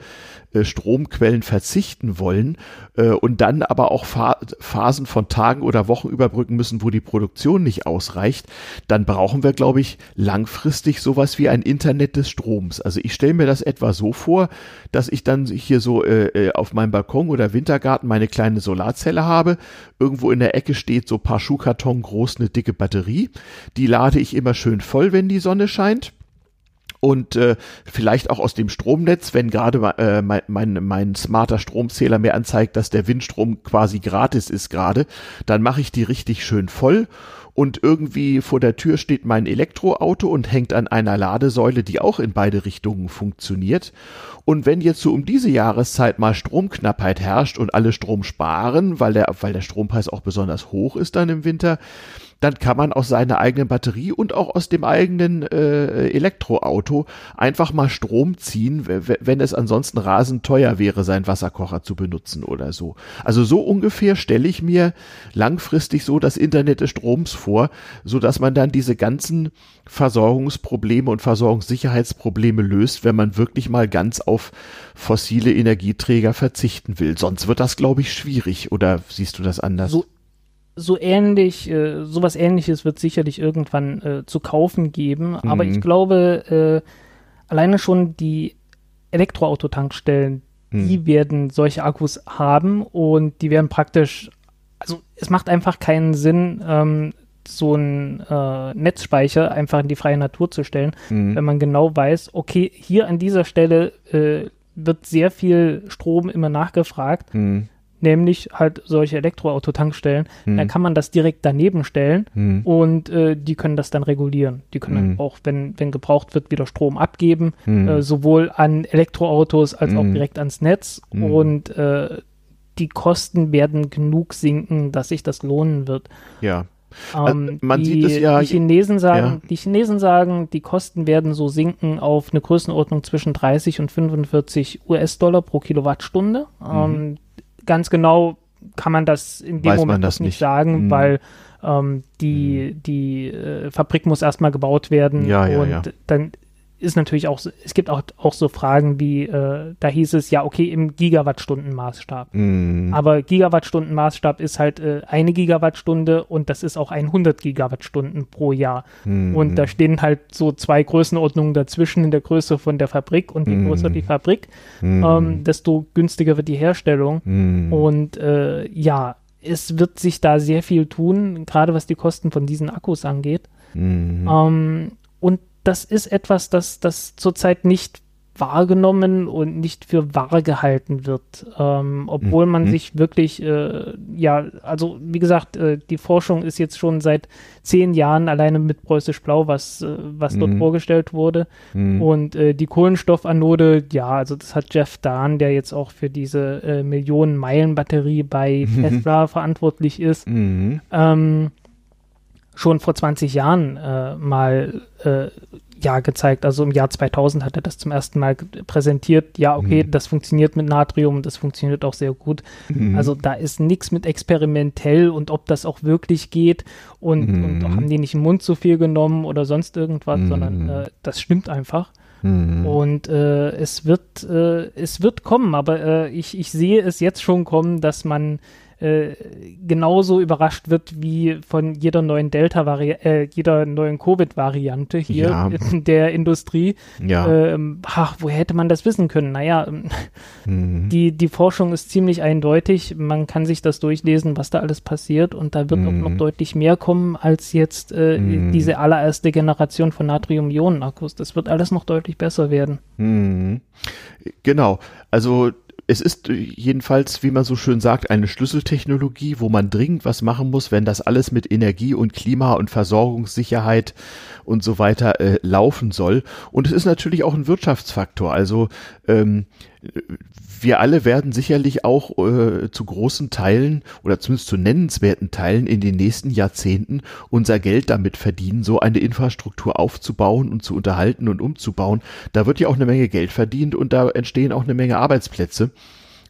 äh, Stromquellen verzichten wollen äh, und dann aber auch Pha Phasen von Tagen oder Wochen überbrücken müssen, wo die Produktion nicht ausreicht, dann brauchen wir, glaube ich, langfristig sowas wie ein Internet des Stroms. Also ich stelle mir das etwa so vor, dass ich dann hier so äh, auf meinem Balkon oder Wintergarten meine kleine Solarzelle habe. Irgendwo in der Ecke steht so ein paar Schuhkarton groß eine dicke Batterie. Die lade ich immer schön voll, wenn die Sonne scheint und äh, vielleicht auch aus dem Stromnetz, wenn gerade äh, mein, mein, mein smarter Stromzähler mir anzeigt, dass der Windstrom quasi gratis ist gerade, dann mache ich die richtig schön voll und irgendwie vor der Tür steht mein Elektroauto und hängt an einer Ladesäule, die auch in beide Richtungen funktioniert. Und wenn jetzt so um diese Jahreszeit mal Stromknappheit herrscht und alle Strom sparen, weil der, weil der Strompreis auch besonders hoch ist dann im Winter, dann kann man aus seiner eigenen Batterie und auch aus dem eigenen äh, Elektroauto einfach mal Strom ziehen, wenn es ansonsten rasend teuer wäre, seinen Wasserkocher zu benutzen oder so. Also so ungefähr stelle ich mir langfristig so das Internet des Stroms vor, so dass man dann diese ganzen Versorgungsprobleme und Versorgungssicherheitsprobleme löst, wenn man wirklich mal ganz auf fossile Energieträger verzichten will. Sonst wird das, glaube ich, schwierig. Oder siehst du das anders?
So so ähnlich, äh, sowas ähnliches wird sicherlich irgendwann äh, zu kaufen geben, aber
Mhm.
ich glaube, äh, alleine schon die Elektroautotankstellen,
Hm.
die werden solche Akkus haben und die werden praktisch, also es macht einfach keinen Sinn, ähm, so einen äh, Netzspeicher einfach in die freie Natur zu stellen,
Mhm.
wenn man genau weiß, okay, hier an dieser Stelle äh, wird sehr viel Strom immer nachgefragt,
Mhm.
Nämlich halt solche Elektroautotankstellen,
Mhm.
dann kann man das direkt daneben stellen
Mhm.
und äh, die können das dann regulieren. Die können
Mhm.
dann auch, wenn, wenn gebraucht wird, wieder Strom abgeben,
Mhm.
äh, sowohl an Elektroautos als auch
Mhm.
direkt ans Netz
Mhm.
und äh, die Kosten werden genug sinken, dass sich das lohnen wird.
Ja.
Ähm,
man
die,
sieht es ja-
die Chinesen sagen,
ja.
die Chinesen sagen, die Kosten werden so sinken auf eine Größenordnung zwischen 30 und 45 US-Dollar pro Kilowattstunde. Ähm, ganz genau kann man das in dem
Mhm. Weiß
Moment
das
nicht sagen,
Mhm.
weil ähm, die, die äh, Fabrik muss erstmal gebaut werden
Ja, ja,
und
ja.
dann ist natürlich auch, so- es gibt auch, auch so Fragen wie, äh, da hieß es ja, okay, im Gigawattstunden-Maßstab.
Mhm.
Aber Gigawattstunden-Maßstab ist halt äh, eine Gigawattstunde und das ist auch 100 Gigawattstunden pro Jahr.
Mhm.
Und da stehen halt so zwei Größenordnungen dazwischen in der Größe von der Fabrik und je
Mhm.
größer die Fabrik,
Mhm.
ähm, desto günstiger wird die Herstellung.
Mhm.
Und äh, ja, es wird sich da sehr viel tun, gerade was die Kosten von diesen Akkus angeht.
Mhm.
Ähm, und das ist etwas, das, das zurzeit nicht wahrgenommen und nicht für wahr gehalten wird, ähm, obwohl man
Mhm.
sich wirklich, äh, ja, also wie gesagt, äh, die Forschung ist jetzt schon seit zehn Jahren alleine mit Preußisch Blau, was, äh, was dort
Mhm.
vorgestellt wurde.
Mhm.
Und äh, die Kohlenstoffanode, ja, also das hat Jeff Dahn, der jetzt auch für diese äh, Millionen-Meilen-Batterie bei Tesla verantwortlich ist,
Mhm.
ähm, schon vor 20 Jahren äh, mal äh, ja gezeigt. Also im Jahr 2000 hat er das zum ersten Mal präsentiert. Ja, okay,
Mhm.
das funktioniert mit Natrium und das funktioniert auch sehr gut.
Mhm.
Also da ist nichts mit experimentell und ob das auch wirklich geht und,
Mhm.
und haben die nicht im Mund zu viel genommen oder sonst irgendwas,
Mhm.
sondern äh, das stimmt einfach.
Mhm.
Und äh, es wird äh, es wird kommen, aber äh, ich, ich sehe es jetzt schon kommen, dass man äh, genauso überrascht wird wie von jeder neuen Delta-Variante, äh, jeder neuen Covid-Variante hier
Ja.
in der Industrie.
ja.
Ähm, ach, woher hätte man das wissen können? Naja, ähm,
Mhm.
die, die Forschung ist ziemlich eindeutig. Man kann sich das durchlesen, was da alles passiert. Und da wird auch
Mhm.
noch deutlich mehr kommen als jetzt äh,
Mhm.
diese allererste Generation von Natrium-Ionen-Akkus. Das wird alles noch deutlich besser werden.
Mhm. Genau. Also es ist jedenfalls, wie man so schön sagt, eine Schlüsseltechnologie, wo man dringend was machen muss, wenn das alles mit Energie und Klima und Versorgungssicherheit und so weiter äh, laufen soll. Und es ist natürlich auch ein Wirtschaftsfaktor. Also ähm, wir alle werden sicherlich auch äh, zu großen Teilen oder zumindest zu nennenswerten Teilen in den nächsten Jahrzehnten unser Geld damit verdienen, so eine Infrastruktur aufzubauen und zu unterhalten und umzubauen. Da wird ja auch eine Menge Geld verdient und da entstehen auch eine Menge Arbeitsplätze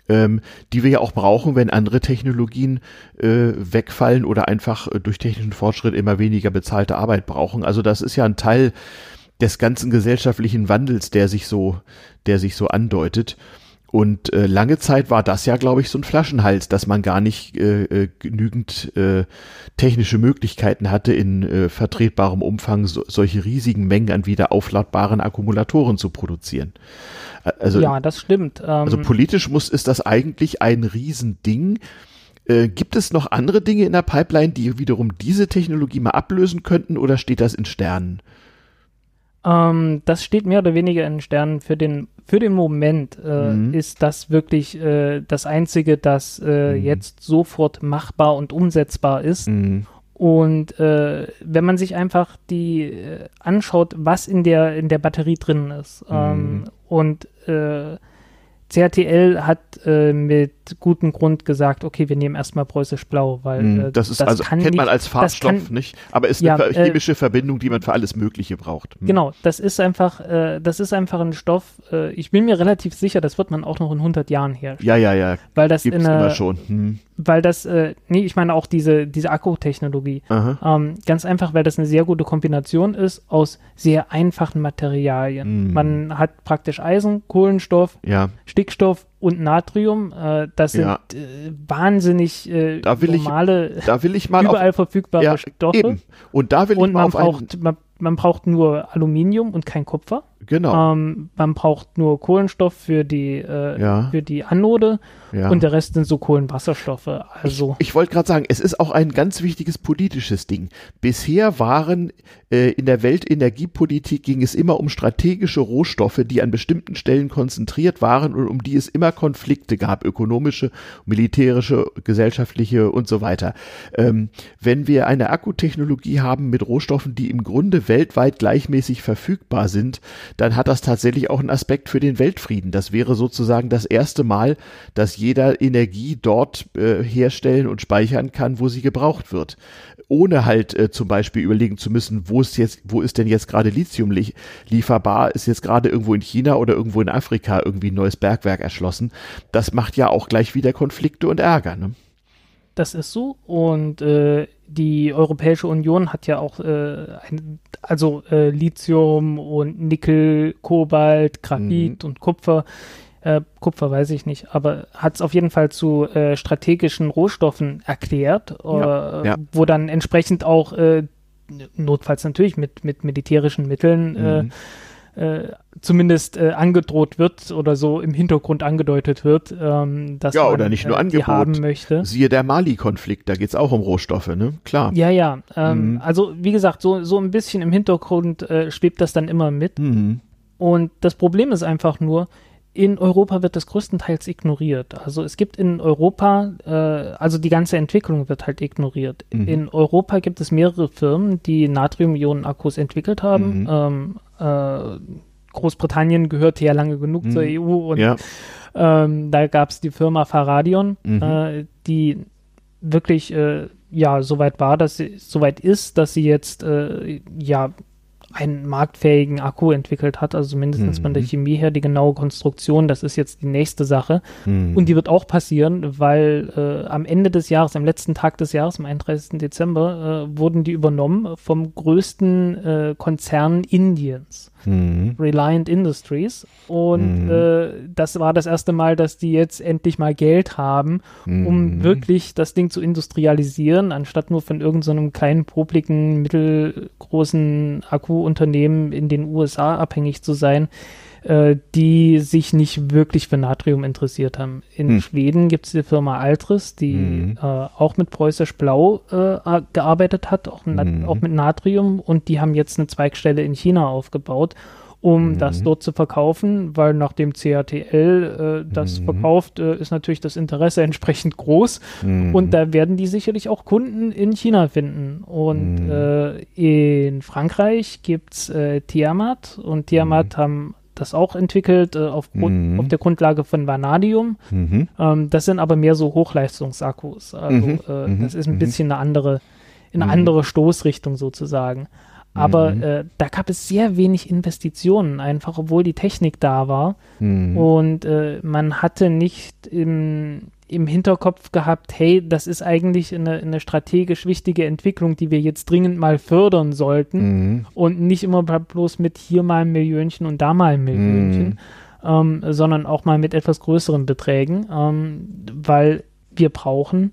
ähm, die wir ja auch brauchen, wenn andere Technologien äh, wegfallen oder einfach äh, durch technischen Fortschritt immer weniger bezahlte Arbeit brauchen. Also das ist ja ein Teil des ganzen gesellschaftlichen Wandels, der sich so, der sich so andeutet. Und äh, lange Zeit war das ja, glaube ich, so ein Flaschenhals, dass man gar nicht äh, äh, genügend äh, technische Möglichkeiten hatte, in äh, vertretbarem Umfang so, solche riesigen Mengen an wieder aufladbaren Akkumulatoren zu produzieren.
Also, ja, das stimmt.
Ähm, also politisch muss ist das eigentlich ein Riesending. Äh, gibt es noch andere Dinge in der Pipeline, die wiederum diese Technologie mal ablösen könnten, oder steht das in Sternen?
Ähm, das steht mehr oder weniger in Sternen. Für den, für den Moment äh, mhm. ist das wirklich äh, das Einzige, das äh, mhm. jetzt sofort machbar und umsetzbar ist. Mhm. Und äh, wenn man sich einfach die äh, anschaut, was in der, in der Batterie drin ist ähm, mhm. und äh, CRTL hat mit gutem Grund gesagt, okay, wir nehmen erstmal preußisch blau, weil
mm, das ist das also kennt nicht, man als Farbstoff kann, nicht, aber ist ja, eine chemische äh, Verbindung, die man für alles Mögliche braucht.
Hm. Genau, das ist einfach, äh, das ist einfach ein Stoff. Äh, ich bin mir relativ sicher, das wird man auch noch in 100 Jahren herstellen.
Ja, ja, ja.
Weil das
Gibt's
in
immer schon. Hm
weil das, äh, nee, ich meine auch diese, diese Akkutechnologie. Ähm, ganz einfach, weil das eine sehr gute Kombination ist aus sehr einfachen Materialien. Mm. Man hat praktisch Eisen, Kohlenstoff,
ja.
Stickstoff und Natrium. Äh, das sind ja. äh, wahnsinnig äh,
da normale,
ich, da will ich mal überall
auf,
verfügbare
ja,
Stoffe.
Eben. Und da will
und
ich mal
man
auf
braucht, man, man braucht nur Aluminium und kein Kupfer.
Genau.
Ähm, man braucht nur Kohlenstoff für die, äh,
ja.
für die Anode
ja.
und der Rest sind so Kohlenwasserstoffe. Also
ich, ich wollte gerade sagen, es ist auch ein ganz wichtiges politisches Ding. Bisher waren äh, in der Weltenergiepolitik ging es immer um strategische Rohstoffe, die an bestimmten Stellen konzentriert waren und um die es immer Konflikte gab, ökonomische, militärische, gesellschaftliche und so weiter. Ähm, wenn wir eine Akkutechnologie haben mit Rohstoffen, die im Grunde weltweit gleichmäßig verfügbar sind, dann hat das tatsächlich auch einen Aspekt für den Weltfrieden. Das wäre sozusagen das erste Mal, dass jeder Energie dort äh, herstellen und speichern kann, wo sie gebraucht wird. Ohne halt äh, zum Beispiel überlegen zu müssen, wo ist jetzt, wo ist denn jetzt gerade Lithium li lieferbar? Ist jetzt gerade irgendwo in China oder irgendwo in Afrika irgendwie ein neues Bergwerk erschlossen? Das macht ja auch gleich wieder Konflikte und Ärger. Ne?
Das ist so. Und äh, die Europäische Union hat ja auch äh, ein, also äh, Lithium und Nickel, Kobalt, Graphit mhm. und Kupfer. Äh, Kupfer weiß ich nicht, aber hat es auf jeden Fall zu äh, strategischen Rohstoffen erklärt, ja, äh, ja. wo dann entsprechend auch äh, notfalls natürlich mit, mit militärischen Mitteln äh, mhm äh, zumindest äh, angedroht wird oder so im Hintergrund angedeutet wird, ähm, dass
ja,
man
oder nicht nur
äh,
Angebot.
haben möchte.
Siehe der Mali-Konflikt, da geht es auch um Rohstoffe, ne? Klar.
Ja, ja. Ähm, mhm. Also wie gesagt, so, so ein bisschen im Hintergrund äh, schwebt das dann immer mit.
Mhm.
Und das Problem ist einfach nur, in Europa wird das größtenteils ignoriert. Also es gibt in Europa, äh, also die ganze Entwicklung wird halt ignoriert. Mhm. In Europa gibt es mehrere Firmen, die Natrium-Ionen-Akkus entwickelt haben. Mhm. Ähm, äh, Großbritannien gehörte ja lange genug mhm. zur EU und
ja.
ähm, da gab es die Firma Faradion,
mhm.
äh, die wirklich äh, ja soweit war, dass sie soweit ist, dass sie jetzt äh, ja einen marktfähigen Akku entwickelt hat, also mindestens mhm. von der Chemie her, die genaue Konstruktion, das ist jetzt die nächste Sache.
Mhm.
Und die wird auch passieren, weil äh, am Ende des Jahres, am letzten Tag des Jahres, am 31. Dezember, äh, wurden die übernommen vom größten äh, Konzern Indiens
mhm.
Reliant Industries. Und
mhm.
äh, das war das erste Mal, dass die jetzt endlich mal Geld haben, um
Mhm.
wirklich das Ding zu industrialisieren, anstatt nur von irgendeinem so kleinen, popligen, mittelgroßen Akkuunternehmen in den USA abhängig zu sein äh, die sich nicht wirklich für Natrium interessiert haben. In
Hm.
Schweden gibt es die Firma Altris, die
Mhm.
äh, auch mit Preußisch Blau äh, gearbeitet hat, auch,
Mhm.
auch mit Natrium und die haben jetzt eine Zweigstelle in China aufgebaut um mhm. das dort zu verkaufen, weil nachdem CATL äh, das mhm. verkauft, äh, ist natürlich das Interesse entsprechend groß mhm. und da werden die sicherlich auch Kunden in China finden. Und mhm. in Frankreich gibt es Tiamat und Tiamat haben das auch entwickelt äh, auf, mhm. auf, der Grundlage von Vanadium. Mhm. Ähm, das sind aber mehr so Hochleistungsakkus. Also mhm. äh, mhm. das ist ein bisschen eine andere, eine mhm. andere Stoßrichtung sozusagen. Aber mhm. äh, da gab es sehr wenig Investitionen, einfach obwohl die Technik da war. Mhm. Und äh, man hatte nicht im, im Hinterkopf gehabt, hey, das ist eigentlich eine, eine strategisch wichtige Entwicklung, die wir jetzt dringend mal fördern sollten. Mhm. Und nicht immer bloß mit hier mal ein Millionchen und da mal ein Millionchen, mhm. ähm, sondern auch mal mit etwas größeren Beträgen, ähm, weil wir brauchen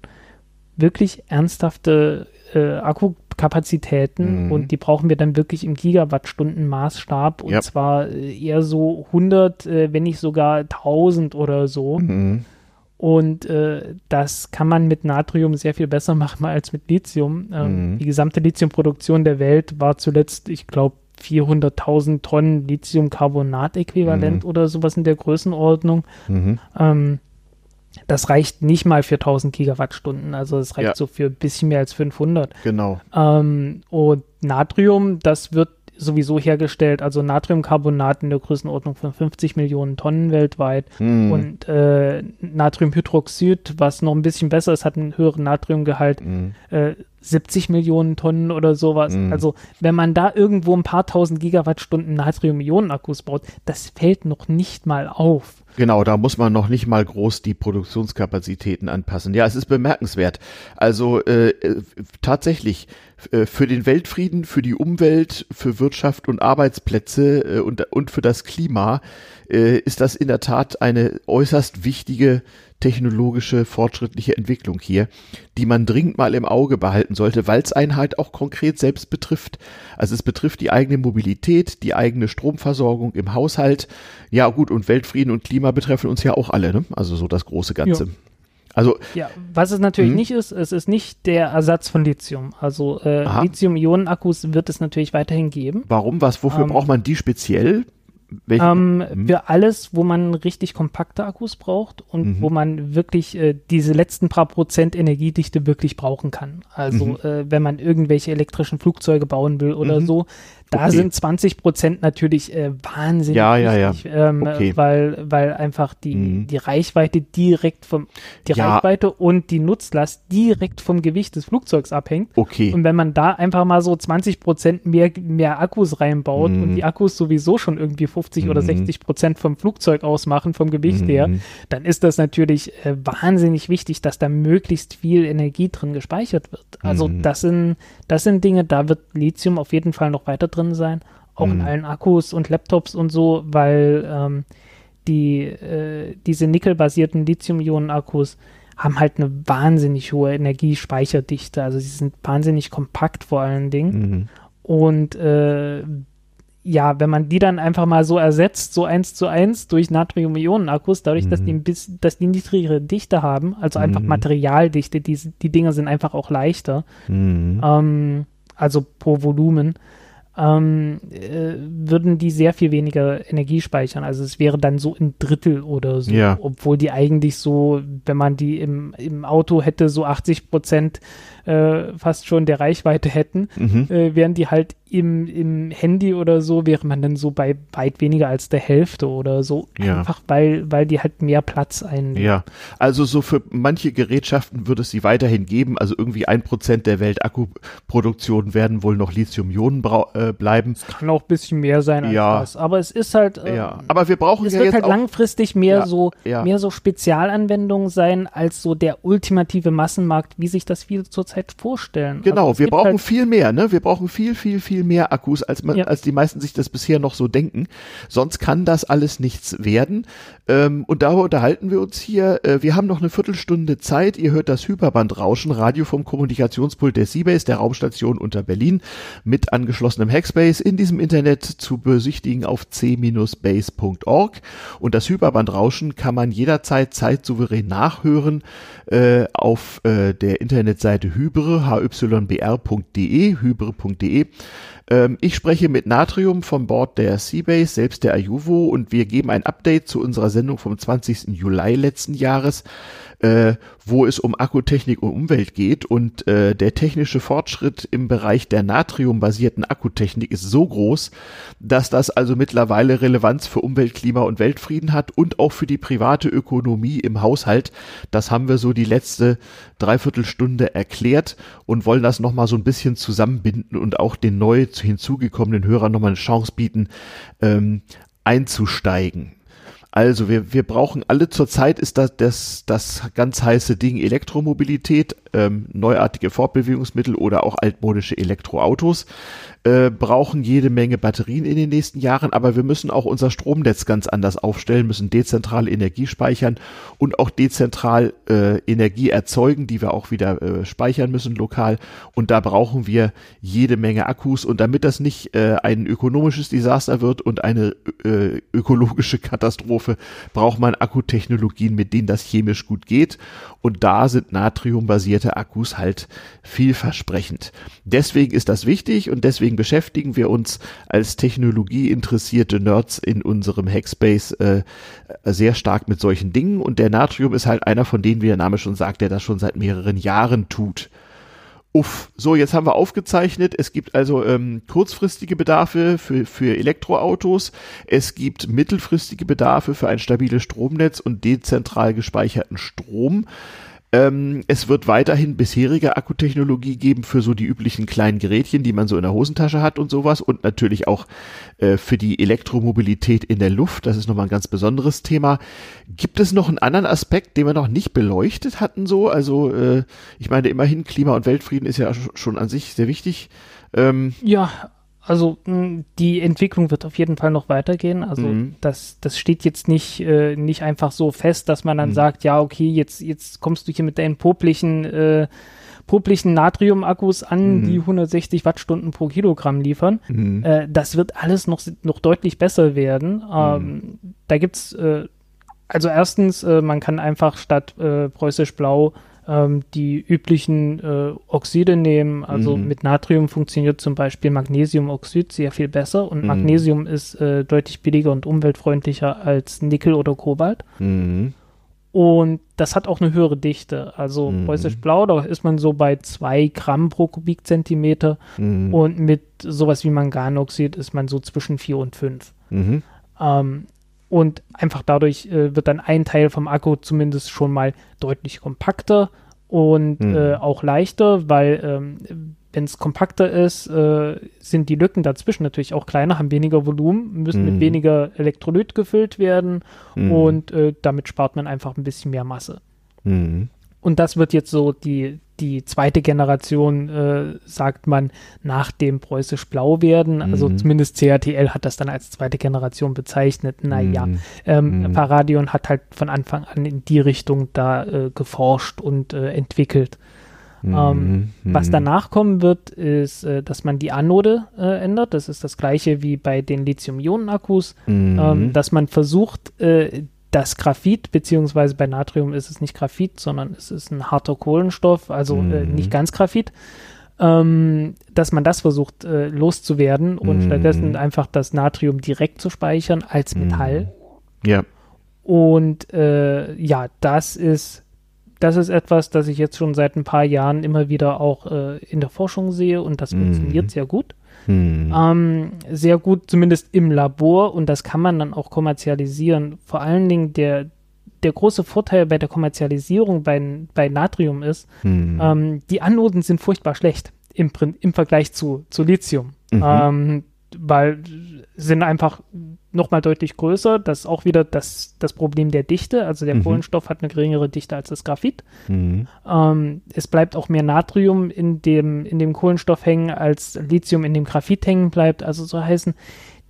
wirklich ernsthafte äh, Akku Kapazitäten mhm. und die brauchen wir dann wirklich im Gigawattstunden-Maßstab und yep. zwar äh, eher so 100, äh, wenn nicht sogar 1000 oder so. Mhm. Und äh, das kann man mit Natrium sehr viel besser machen als mit Lithium. Ähm, mhm. Die gesamte Lithiumproduktion der Welt war zuletzt, ich glaube, 400.000 Tonnen Lithiumcarbonat-Äquivalent mhm. oder sowas in der Größenordnung. Mhm. Ähm, das reicht nicht mal für 1000 Gigawattstunden, also es reicht ja. so für ein bisschen mehr als 500.
Genau.
Ähm, und Natrium, das wird sowieso hergestellt, also Natriumcarbonat in der Größenordnung von 50 Millionen Tonnen weltweit hm. und äh, Natriumhydroxid, was noch ein bisschen besser ist, hat einen höheren Natriumgehalt, hm. äh, 70 Millionen Tonnen oder sowas. Hm. Also wenn man da irgendwo ein paar tausend Gigawattstunden Natrium-Ionen-Akkus baut, das fällt noch nicht mal auf.
Genau, da muss man noch nicht mal groß die Produktionskapazitäten anpassen. Ja, es ist bemerkenswert. Also äh, äh, tatsächlich äh, für den Weltfrieden, für die Umwelt, für Wirtschaft und Arbeitsplätze äh, und, und für das Klima äh, ist das in der Tat eine äußerst wichtige technologische fortschrittliche Entwicklung hier, die man dringend mal im Auge behalten sollte, weil es einen halt auch konkret selbst betrifft. Also es betrifft die eigene Mobilität, die eigene Stromversorgung im Haushalt. Ja gut, und Weltfrieden und Klima betreffen uns ja auch alle, ne? Also so das große Ganze. Ja. Also,
ja, was es natürlich mh. nicht ist, es ist nicht der Ersatz von Lithium. Also äh, Lithium-Ionen-Akkus wird es natürlich weiterhin geben.
Warum? Was? Wofür ähm, braucht man die speziell?
Ähm, hm? Für alles, wo man richtig kompakte Akkus braucht und mhm. wo man wirklich äh, diese letzten paar Prozent Energiedichte wirklich brauchen kann. Also mhm. äh, wenn man irgendwelche elektrischen Flugzeuge bauen will oder mhm. so, da okay. sind 20 Prozent natürlich äh, wahnsinnig
ja, ja, wichtig,
ja. Ähm, okay. weil, weil einfach die, mhm. die Reichweite direkt vom, die ja. Reichweite und die Nutzlast direkt vom Gewicht des Flugzeugs abhängt.
Okay.
Und wenn man da einfach mal so 20 Prozent mehr, mehr Akkus reinbaut mhm. und die Akkus sowieso schon irgendwie 50 mhm. oder 60 Prozent vom Flugzeug ausmachen, vom Gewicht her, mhm. dann ist das natürlich äh, wahnsinnig wichtig, dass da möglichst viel Energie drin gespeichert wird. Also mhm. das sind, das sind Dinge, da wird Lithium auf jeden Fall noch weiter drin drin sein, auch mhm. in allen Akkus und Laptops und so, weil ähm, die, äh, diese nickelbasierten Lithium-Ionen-Akkus haben halt eine wahnsinnig hohe Energiespeicherdichte. Also sie sind wahnsinnig kompakt vor allen Dingen. Mhm. Und äh, ja, wenn man die dann einfach mal so ersetzt, so eins zu eins durch Natrium-Ionen-Akkus, dadurch, mhm. dass, die ein bisschen, dass die niedrigere Dichte haben, also einfach mhm. Materialdichte, die, die Dinge sind einfach auch leichter, mhm. ähm, also pro Volumen, ähm, äh, würden die sehr viel weniger Energie speichern. Also es wäre dann so ein Drittel oder so, ja. obwohl die eigentlich so, wenn man die im, im Auto hätte, so 80 Prozent äh, fast schon der Reichweite hätten, mhm. äh, wären die halt im, im Handy oder so, wäre man dann so bei weit weniger als der Hälfte oder so. Ja. Einfach weil, weil die halt mehr Platz einnehmen.
Ja, also so für manche Gerätschaften würde es sie weiterhin geben. Also irgendwie ein Prozent der Weltakkuproduktion werden wohl noch Lithium-Ionen äh, bleiben.
Es kann auch ein bisschen mehr sein als ja. das. Aber es ist halt.
Äh, ja, aber wir brauchen
es
ja
wird halt langfristig mehr ja, so, mehr so Spezialanwendungen sein als so der ultimative Massenmarkt, wie sich das viele zurzeit vorstellen.
Genau, also wir brauchen halt viel mehr, ne? Wir brauchen viel, viel, viel mehr Akkus, als man, als die meisten sich das bisher noch so denken. Sonst kann das alles nichts werden. Ähm, und darüber unterhalten wir uns hier. Äh, wir haben noch eine Viertelstunde Zeit. Ihr hört das Hyperbandrauschen, Radio vom Kommunikationspult der Seabase, der Raumstation unter Berlin, mit angeschlossenem Hackspace in diesem Internet zu besichtigen auf c-base.org. Und das Hyperbandrauschen kann man jederzeit zeitsouverän nachhören äh, auf äh, der Internetseite hyper hybre, hybr.de, hybre.de. Ähm, ich spreche mit Natrium vom Board der Seabase, selbst der Ayuvo, und wir geben ein Update zu unserer Sendung vom 20. Juli letzten Jahres äh, wo es um Akkutechnik und Umwelt geht. Und äh, der technische Fortschritt im Bereich der natriumbasierten Akkutechnik ist so groß, dass das also mittlerweile Relevanz für Umwelt, Klima und Weltfrieden hat und auch für die private Ökonomie im Haushalt. Das haben wir so die letzte Dreiviertelstunde erklärt und wollen das nochmal so ein bisschen zusammenbinden und auch den neu hinzugekommenen Hörern nochmal eine Chance bieten, ähm, einzusteigen. Also wir, wir brauchen alle zurzeit ist das, das, das ganz heiße Ding Elektromobilität, ähm, neuartige Fortbewegungsmittel oder auch altmodische Elektroautos äh, brauchen jede Menge Batterien in den nächsten Jahren, aber wir müssen auch unser Stromnetz ganz anders aufstellen, müssen dezentral Energie speichern und auch dezentral äh, Energie erzeugen, die wir auch wieder äh, speichern müssen lokal. Und da brauchen wir jede Menge Akkus. Und damit das nicht äh, ein ökonomisches Desaster wird und eine äh, ökologische Katastrophe, braucht man Akkutechnologien, mit denen das chemisch gut geht. Und da sind natriumbasierte Akkus halt vielversprechend. Deswegen ist das wichtig und deswegen beschäftigen wir uns als technologieinteressierte Nerds in unserem Hackspace äh, sehr stark mit solchen Dingen. Und der Natrium ist halt einer von denen, wie der Name schon sagt, der das schon seit mehreren Jahren tut. Uff, so jetzt haben wir aufgezeichnet. Es gibt also ähm, kurzfristige Bedarfe für, für Elektroautos. Es gibt mittelfristige Bedarfe für ein stabiles Stromnetz und dezentral gespeicherten Strom. Ähm, es wird weiterhin bisherige Akkutechnologie geben für so die üblichen kleinen Gerätchen, die man so in der Hosentasche hat und sowas und natürlich auch äh, für die Elektromobilität in der Luft. Das ist nochmal ein ganz besonderes Thema. Gibt es noch einen anderen Aspekt, den wir noch nicht beleuchtet hatten so? Also äh, ich meine immerhin Klima- und Weltfrieden ist ja schon an sich sehr wichtig.
Ähm, ja, also die Entwicklung wird auf jeden Fall noch weitergehen. Also mhm. das, das steht jetzt nicht, äh, nicht einfach so fest, dass man dann mhm. sagt, ja, okay, jetzt, jetzt kommst du hier mit deinen poplichen, äh, poplichen Natrium-Akkus an, mhm. die 160 Wattstunden pro Kilogramm liefern. Mhm. Äh, das wird alles noch, noch deutlich besser werden. Ähm, mhm. da gibt's äh, also erstens, äh, man kann einfach statt äh, preußisch blau ähm, die üblichen äh, Oxide nehmen. Also mhm. mit Natrium funktioniert zum Beispiel Magnesiumoxid sehr viel besser und mhm. Magnesium ist äh, deutlich billiger und umweltfreundlicher als Nickel oder Kobalt. Mhm. Und das hat auch eine höhere Dichte. Also mhm. preußisch blau, da ist man so bei zwei Gramm pro Kubikzentimeter. Mhm. Und mit sowas wie Manganoxid ist man so zwischen vier und fünf. Mhm. Ähm, und einfach dadurch äh, wird dann ein Teil vom Akku zumindest schon mal deutlich kompakter und mhm. äh, auch leichter, weil ähm, wenn es kompakter ist, äh, sind die Lücken dazwischen natürlich auch kleiner, haben weniger Volumen, müssen mhm. mit weniger Elektrolyt gefüllt werden mhm. und äh, damit spart man einfach ein bisschen mehr Masse. Mhm. Und das wird jetzt so die, die zweite Generation, äh, sagt man, nach dem preußisch-blau werden. Also mhm. zumindest CATL hat das dann als zweite Generation bezeichnet. Naja, mhm. ähm, mhm. Paradion hat halt von Anfang an in die Richtung da äh, geforscht und äh, entwickelt. Mhm. Ähm, was mhm. danach kommen wird, ist, äh, dass man die Anode äh, ändert. Das ist das gleiche wie bei den Lithium-Ionen-Akkus, mhm. ähm, dass man versucht, äh, das Graphit, beziehungsweise bei Natrium ist es nicht Graphit, sondern es ist ein harter Kohlenstoff, also äh, mhm. äh, nicht ganz Graphit, ähm, dass man das versucht äh, loszuwerden und mhm. stattdessen einfach das Natrium direkt zu speichern als mhm. Metall.
Ja.
Und äh, ja, das ist das ist etwas, das ich jetzt schon seit ein paar Jahren immer wieder auch äh, in der Forschung sehe und das mhm. funktioniert sehr gut. Hm. Ähm, sehr gut, zumindest im Labor und das kann man dann auch kommerzialisieren. Vor allen Dingen der, der große Vorteil bei der Kommerzialisierung bei, bei Natrium ist, hm. ähm, die Anoden sind furchtbar schlecht im, im Vergleich zu, zu Lithium. Mhm. Ähm, weil sind einfach nochmal deutlich größer. Das ist auch wieder das, das Problem der Dichte. Also der mhm. Kohlenstoff hat eine geringere Dichte als das Graphit. Mhm. Ähm, es bleibt auch mehr Natrium in dem, in dem Kohlenstoff hängen, als Lithium in dem Graphit hängen bleibt. Also so heißen,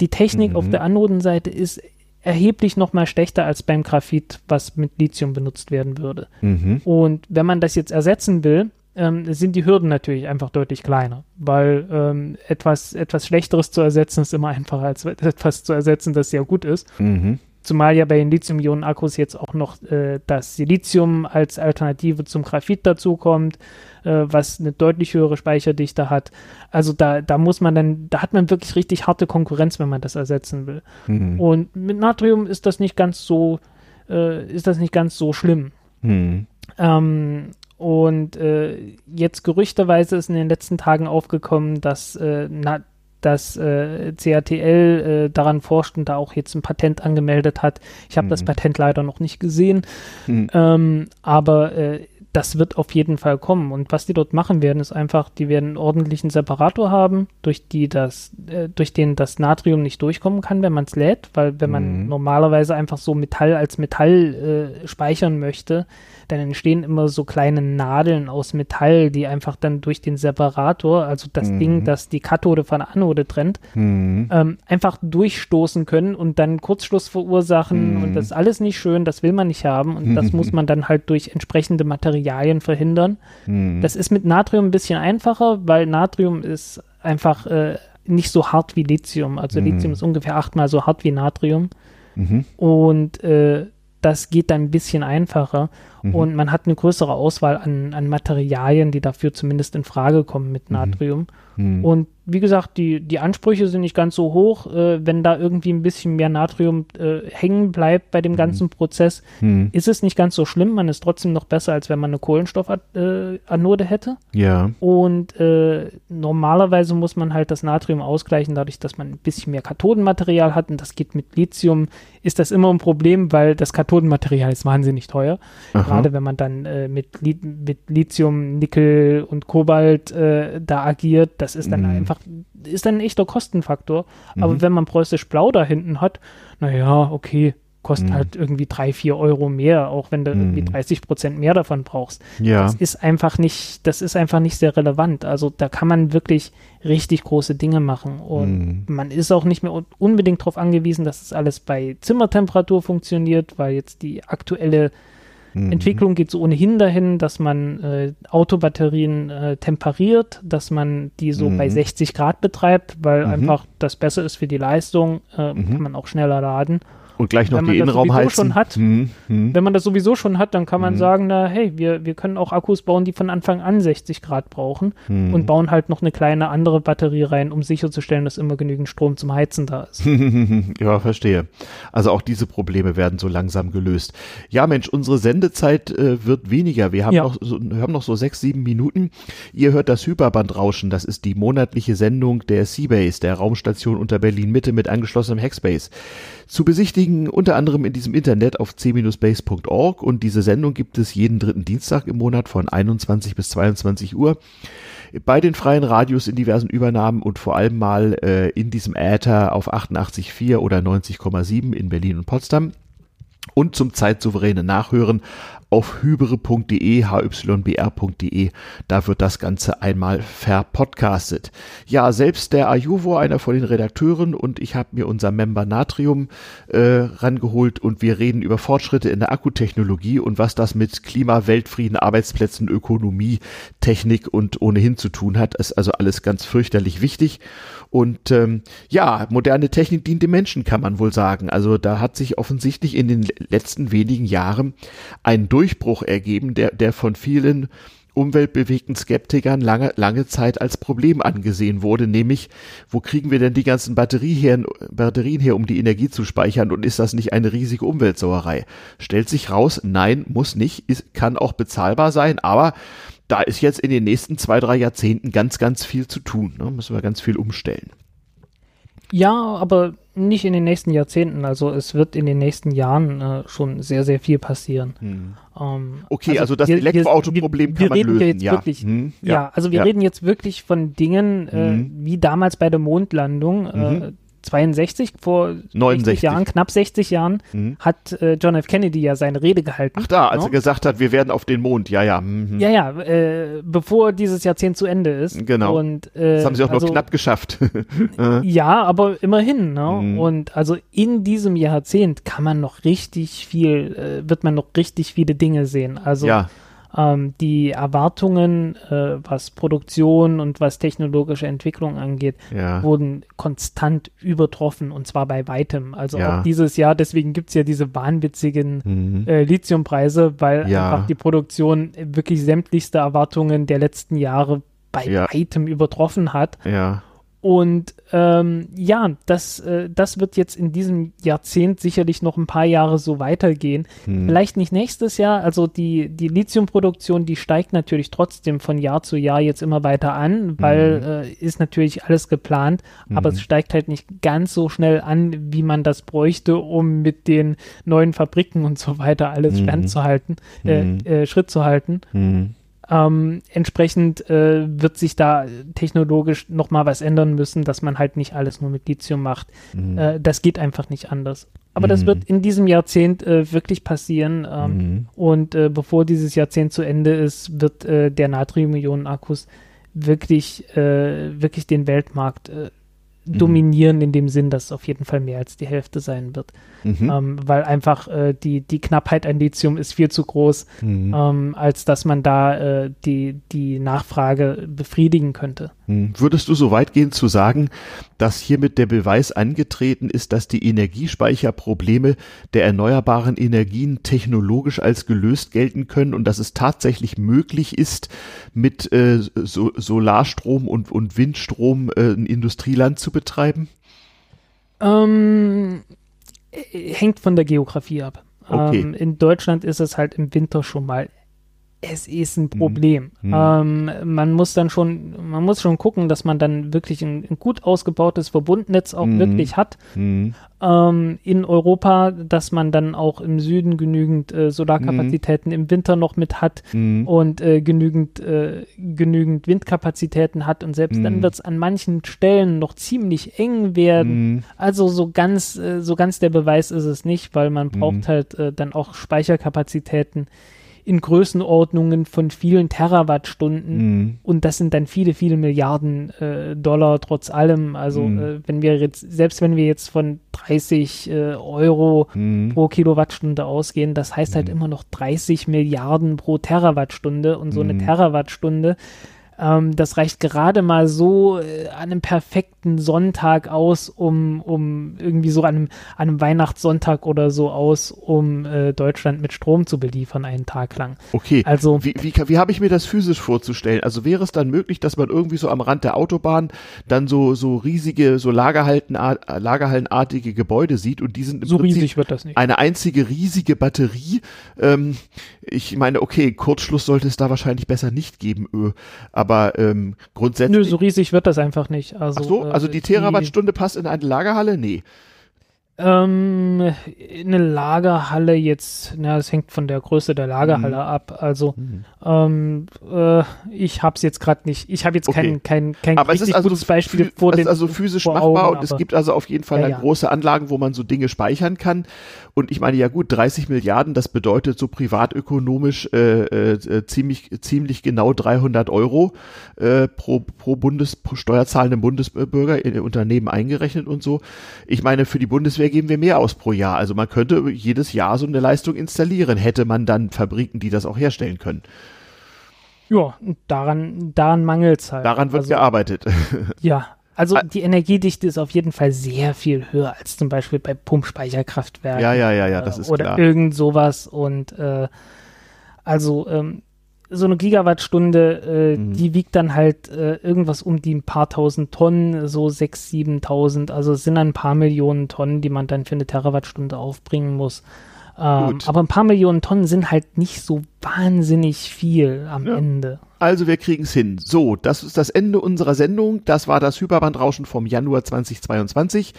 die Technik mhm. auf der Anodenseite ist erheblich nochmal schlechter als beim Graphit, was mit Lithium benutzt werden würde. Mhm. Und wenn man das jetzt ersetzen will, ähm, sind die Hürden natürlich einfach deutlich kleiner, weil ähm, etwas, etwas Schlechteres zu ersetzen ist immer einfacher als etwas zu ersetzen, das sehr gut ist. Mhm. zumal ja bei den Lithium-Ionen-Akkus jetzt auch noch äh, das Silizium als Alternative zum Graphit dazukommt, äh, was eine deutlich höhere Speicherdichte hat. Also da, da muss man dann, da hat man wirklich richtig harte Konkurrenz, wenn man das ersetzen will. Mhm. Und mit Natrium ist das nicht ganz so, äh, ist das nicht ganz so schlimm. Mhm. Ähm, und äh, jetzt gerüchteweise ist in den letzten Tagen aufgekommen, dass, äh, na, dass äh, CATL äh, daran forscht und da auch jetzt ein Patent angemeldet hat. Ich habe mhm. das Patent leider noch nicht gesehen, mhm. ähm, aber äh, das wird auf jeden Fall kommen. Und was die dort machen werden, ist einfach, die werden einen ordentlichen Separator haben, durch die das, äh, durch den das Natrium nicht durchkommen kann, wenn man es lädt, weil wenn man mhm. normalerweise einfach so Metall als Metall äh, speichern möchte, dann entstehen immer so kleine Nadeln aus Metall, die einfach dann durch den Separator, also das mhm. Ding, das die Kathode von der Anode trennt, mhm. ähm, einfach durchstoßen können und dann Kurzschluss verursachen mhm. und das ist alles nicht schön, das will man nicht haben und das muss man dann halt durch entsprechende Materialien verhindern. Mhm. Das ist mit Natrium ein bisschen einfacher, weil Natrium ist einfach äh, nicht so hart wie Lithium. Also Lithium mhm. ist ungefähr achtmal so hart wie Natrium. Mhm. Und äh, das geht dann ein bisschen einfacher mhm. und man hat eine größere Auswahl an, an Materialien, die dafür zumindest in Frage kommen mit mhm. Natrium. Mhm. Und wie gesagt, die, die Ansprüche sind nicht ganz so hoch. Äh, wenn da irgendwie ein bisschen mehr Natrium äh, hängen bleibt bei dem mhm. ganzen Prozess, mhm. ist es nicht ganz so schlimm. Man ist trotzdem noch besser, als wenn man eine Kohlenstoffanode hätte.
Ja.
Und äh, normalerweise muss man halt das Natrium ausgleichen, dadurch, dass man ein bisschen mehr Kathodenmaterial hat. Und das geht mit Lithium, ist das immer ein Problem, weil das Kathodenmaterial ist wahnsinnig teuer. Aha. Gerade wenn man dann äh, mit, mit Lithium, Nickel und Kobalt äh, da agiert, das ist dann mhm. einfach ist dann ein echter Kostenfaktor. Mhm. Aber wenn man preußisch Blau da hinten hat, naja, okay, kostet mhm. halt irgendwie drei, vier Euro mehr, auch wenn du mhm. irgendwie 30 Prozent mehr davon brauchst.
Ja.
Das ist einfach nicht, das ist einfach nicht sehr relevant. Also da kann man wirklich richtig große Dinge machen. Und mhm. man ist auch nicht mehr unbedingt darauf angewiesen, dass es alles bei Zimmertemperatur funktioniert, weil jetzt die aktuelle Mhm. Entwicklung geht so ohnehin dahin, dass man äh, Autobatterien äh, temperiert, dass man die so mhm. bei 60 Grad betreibt, weil mhm. einfach das besser ist für die Leistung, äh, mhm. kann man auch schneller laden.
Und gleich noch die Innenraum heizen. Schon
hat, hm, hm. Wenn man das sowieso schon hat, dann kann man hm. sagen, na hey, wir, wir können auch Akkus bauen, die von Anfang an 60 Grad brauchen hm. und bauen halt noch eine kleine andere Batterie rein, um sicherzustellen, dass immer genügend Strom zum Heizen da ist.
ja, verstehe. Also auch diese Probleme werden so langsam gelöst. Ja, Mensch, unsere Sendezeit äh, wird weniger. Wir haben, ja. noch so, wir haben noch so sechs, sieben Minuten. Ihr hört das Hyperbandrauschen. Das ist die monatliche Sendung der Seabase, der Raumstation unter Berlin Mitte mit angeschlossenem Hackspace zu besichtigen, unter anderem in diesem Internet auf c-base.org und diese Sendung gibt es jeden dritten Dienstag im Monat von 21 bis 22 Uhr bei den freien Radios in diversen Übernahmen und vor allem mal äh, in diesem Äther auf 88,4 oder 90,7 in Berlin und Potsdam. Und zum zeitsouveränen Nachhören auf hybere.de, hybr.de. Da wird das Ganze einmal verpodcastet. Ja, selbst der Ajuvo, einer von den Redakteuren, und ich habe mir unser Member Natrium äh, rangeholt und wir reden über Fortschritte in der Akkutechnologie und was das mit Klima, Weltfrieden, Arbeitsplätzen, Ökonomie, Technik und ohnehin zu tun hat. ist also alles ganz fürchterlich wichtig. Und ähm, ja, moderne Technik dient dem Menschen, kann man wohl sagen. Also da hat sich offensichtlich in den letzten wenigen Jahren ein Durchbruch ergeben, der, der von vielen umweltbewegten Skeptikern lange, lange Zeit als Problem angesehen wurde, nämlich, wo kriegen wir denn die ganzen Batterie her, Batterien her, um die Energie zu speichern und ist das nicht eine riesige Umweltsauerei? Stellt sich raus, nein, muss nicht, ist, kann auch bezahlbar sein, aber da ist jetzt in den nächsten zwei, drei Jahrzehnten ganz, ganz viel zu tun. Ne? Müssen wir ganz viel umstellen.
Ja, aber nicht in den nächsten Jahrzehnten. Also es wird in den nächsten Jahren äh, schon sehr, sehr viel passieren. Hm.
Ähm, okay, also, also das Elektroauto-Problem kann man lösen.
ja. Wirklich, hm, ja. ja. also wir ja. reden jetzt wirklich von Dingen, äh, hm. wie damals bei der Mondlandung. Äh, mhm. 62, vor
69.
Jahren, knapp 60 Jahren, mhm. hat äh, John F. Kennedy ja seine Rede gehalten.
Ach da, als no? er gesagt hat, wir werden auf den Mond, ja, ja.
Mhm. Ja, ja, äh, bevor dieses Jahrzehnt zu Ende ist.
Genau.
Und, äh,
das haben sie auch also, noch knapp geschafft.
ja, aber immerhin. Ne? Mhm. Und also in diesem Jahrzehnt kann man noch richtig viel, äh, wird man noch richtig viele Dinge sehen. Also
ja.
Ähm, die Erwartungen, äh, was Produktion und was technologische Entwicklung angeht,
ja.
wurden konstant übertroffen und zwar bei weitem. Also
Ja.
auch dieses Jahr, deswegen gibt es ja diese wahnwitzigen
Mhm.
äh, Lithiumpreise, weil
Ja.
einfach die Produktion wirklich sämtlichste Erwartungen der letzten Jahre bei weitem übertroffen hat.
Ja.
Und ähm, ja, das, äh, das wird jetzt in diesem Jahrzehnt sicherlich noch ein paar Jahre so weitergehen.
Hm.
Vielleicht nicht nächstes Jahr. Also die, die Lithiumproduktion, die steigt natürlich trotzdem von Jahr zu Jahr jetzt immer weiter an, weil äh, ist natürlich alles geplant, aber
Mhm.
es steigt halt nicht ganz so schnell an, wie man das bräuchte, um mit den neuen Fabriken und so weiter alles
Mhm.
Stand zu halten, äh,
Mhm.
äh, Schritt zu halten.
Hm.
Ähm, entsprechend äh, wird sich da technologisch nochmal was ändern müssen, dass man halt nicht alles nur mit Lithium macht.
Hm.
Äh, das geht einfach nicht anders. Aber das
Mhm.
wird in diesem Jahrzehnt äh, wirklich passieren. Ähm,
Mhm.
Und äh, bevor dieses Jahrzehnt zu Ende ist, wird äh, der Natrium-Ionen-Akkus wirklich, äh, wirklich den Weltmarkt
Mhm.
Dominieren, in dem Sinn, dass es auf jeden Fall mehr als die Hälfte sein wird.
Mhm.
Ähm, weil einfach äh, die, die Knappheit an Lithium ist viel zu groß,
Mhm.
ähm, als dass man da äh, die, die Nachfrage befriedigen könnte.
Hm. Würdest du so weit gehen zu sagen, dass hiermit der Beweis angetreten ist, dass die Energiespeicherprobleme der erneuerbaren Energien technologisch als gelöst gelten können und dass es tatsächlich möglich ist, mit äh, so Solarstrom und, und Windstrom äh, ein Industrieland zu betreiben?
Ähm, äh, hängt von der Geografie ab.
Okay.
Ähm, in Deutschland ist es halt im Winter schon mal, es ist ein Problem.
Mhm.
Ähm, man muss dann schon, man muss schon gucken, dass man dann wirklich ein, ein gut ausgebautes Verbundnetz auch
Mhm.
wirklich hat
Hm.
ähm, in Europa, dass man dann auch im Süden genügend äh, Solarkapazitäten im Winter noch mit hat
Hm.
und äh, genügend, äh, genügend Windkapazitäten hat und selbst dann
Mhm.
wird es an manchen Stellen noch ziemlich eng werden. Also so ganz, äh, so ganz der Beweis ist es nicht, weil man braucht
Mhm.
halt äh, dann auch Speicherkapazitäten in Größenordnungen von vielen Terawattstunden.
Hm.
Und das sind dann viele, viele Milliarden äh, Dollar trotz allem. Also
Mhm.
äh, wenn wir jetzt, selbst wenn wir jetzt von 30 äh, Euro
Hm.
pro Kilowattstunde ausgehen, das heißt halt
Mhm.
immer noch 30 Milliarden pro Terawattstunde und so eine
Mhm.
Terawattstunde, ähm, das reicht gerade mal so äh, an einem perfekten Sonntag aus, um, um irgendwie so an einem, an einem Weihnachtssonntag oder so aus, um äh, Deutschland mit Strom zu beliefern einen Tag lang.
Okay.
Also
Wie, wie, wie habe ich mir das physisch vorzustellen? Also wäre es dann möglich, dass man irgendwie so am Rand der Autobahn dann so, so riesige, so Lagerhallenartige Gebäude sieht und die sind im
so
Prinzip
riesig wird das nicht.
eine einzige riesige Batterie. Ähm, ich meine, okay, Kurzschluss sollte es da wahrscheinlich besser nicht geben, ö. aber ähm, grundsätzlich.
Nö, so riesig wird das einfach nicht. Also,
Ach so,
äh,
also die Terawattstunde passt in eine Lagerhalle? Nee.
Ähm, eine Lagerhalle jetzt, na, es hängt von der Größe der Lagerhalle
Mhm.
ab. Also, ähm, äh, ich hab's jetzt gerade nicht. Ich habe jetzt
Okay.
kein, kein, kein
Aber es ist
richtig
also,
gutes Beispiel vor
es
den,
ist also physisch
vor
machbar
Augen,
und es gibt also auf jeden Fall
Ja, ja.
große Anlagen, wo man so Dinge speichern kann. Und ich meine, ja gut, 30 Milliarden, das bedeutet so privatökonomisch äh, äh, ziemlich, ziemlich genau 300 Euro äh, pro, pro Bundes, pro steuerzahlenden Bundesbürger in Unternehmen eingerechnet und so. Ich meine, für die Bundeswehr geben wir mehr aus pro Jahr. Also man könnte jedes Jahr so eine Leistung installieren, hätte man dann Fabriken, die das auch herstellen können.
ja, daran, daran mangelt's halt.
Daran wird
also,
gearbeitet.
Ja, also die Energiedichte ist auf jeden Fall sehr viel höher als zum Beispiel bei Pumpspeicherkraftwerken.
ja, ja, ja, ja, das
äh,
ist
oder
klar.
irgend sowas und äh, also ähm, so eine Gigawattstunde, äh,
Mhm.
die wiegt dann halt äh, irgendwas um die ein paar tausend Tonnen, so sechs, siebentausend, also es sind dann ein paar Millionen Tonnen, die man dann für eine Terawattstunde aufbringen muss. Ähm, aber ein paar Millionen Tonnen sind halt nicht so wahnsinnig viel am
Ja.
Ende.
Also wir kriegen's hin. So, das ist das Ende unserer Sendung. Das war das Hyperbandrauschen vom Januar 2022.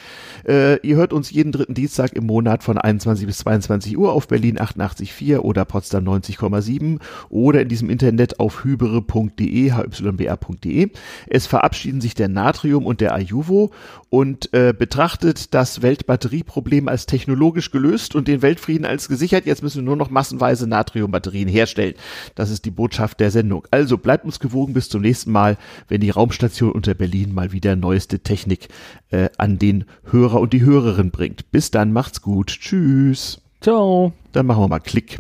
Äh, ihr hört uns jeden dritten Dienstag im Monat von 21 bis 22 Uhr auf Berlin 88.4 oder Potsdam 90,7 oder in diesem Internet auf hybere.de, hybr.de. Es verabschieden sich der Natrium und der Ayuvo und äh, betrachtet das Weltbatterieproblem als technologisch gelöst und den Weltfrieden als gesichert. Jetzt müssen wir nur noch massenweise Natriumbatterien herstellen. Das ist die Botschaft der Sendung. Also bleibt uns gewogen bis zum nächsten Mal, wenn die Raumstation unter Berlin mal wieder neueste Technik äh, an den Hörer und die Hörerin bringt. Bis dann, macht's gut. Tschüss.
Ciao.
Dann machen wir mal Klick.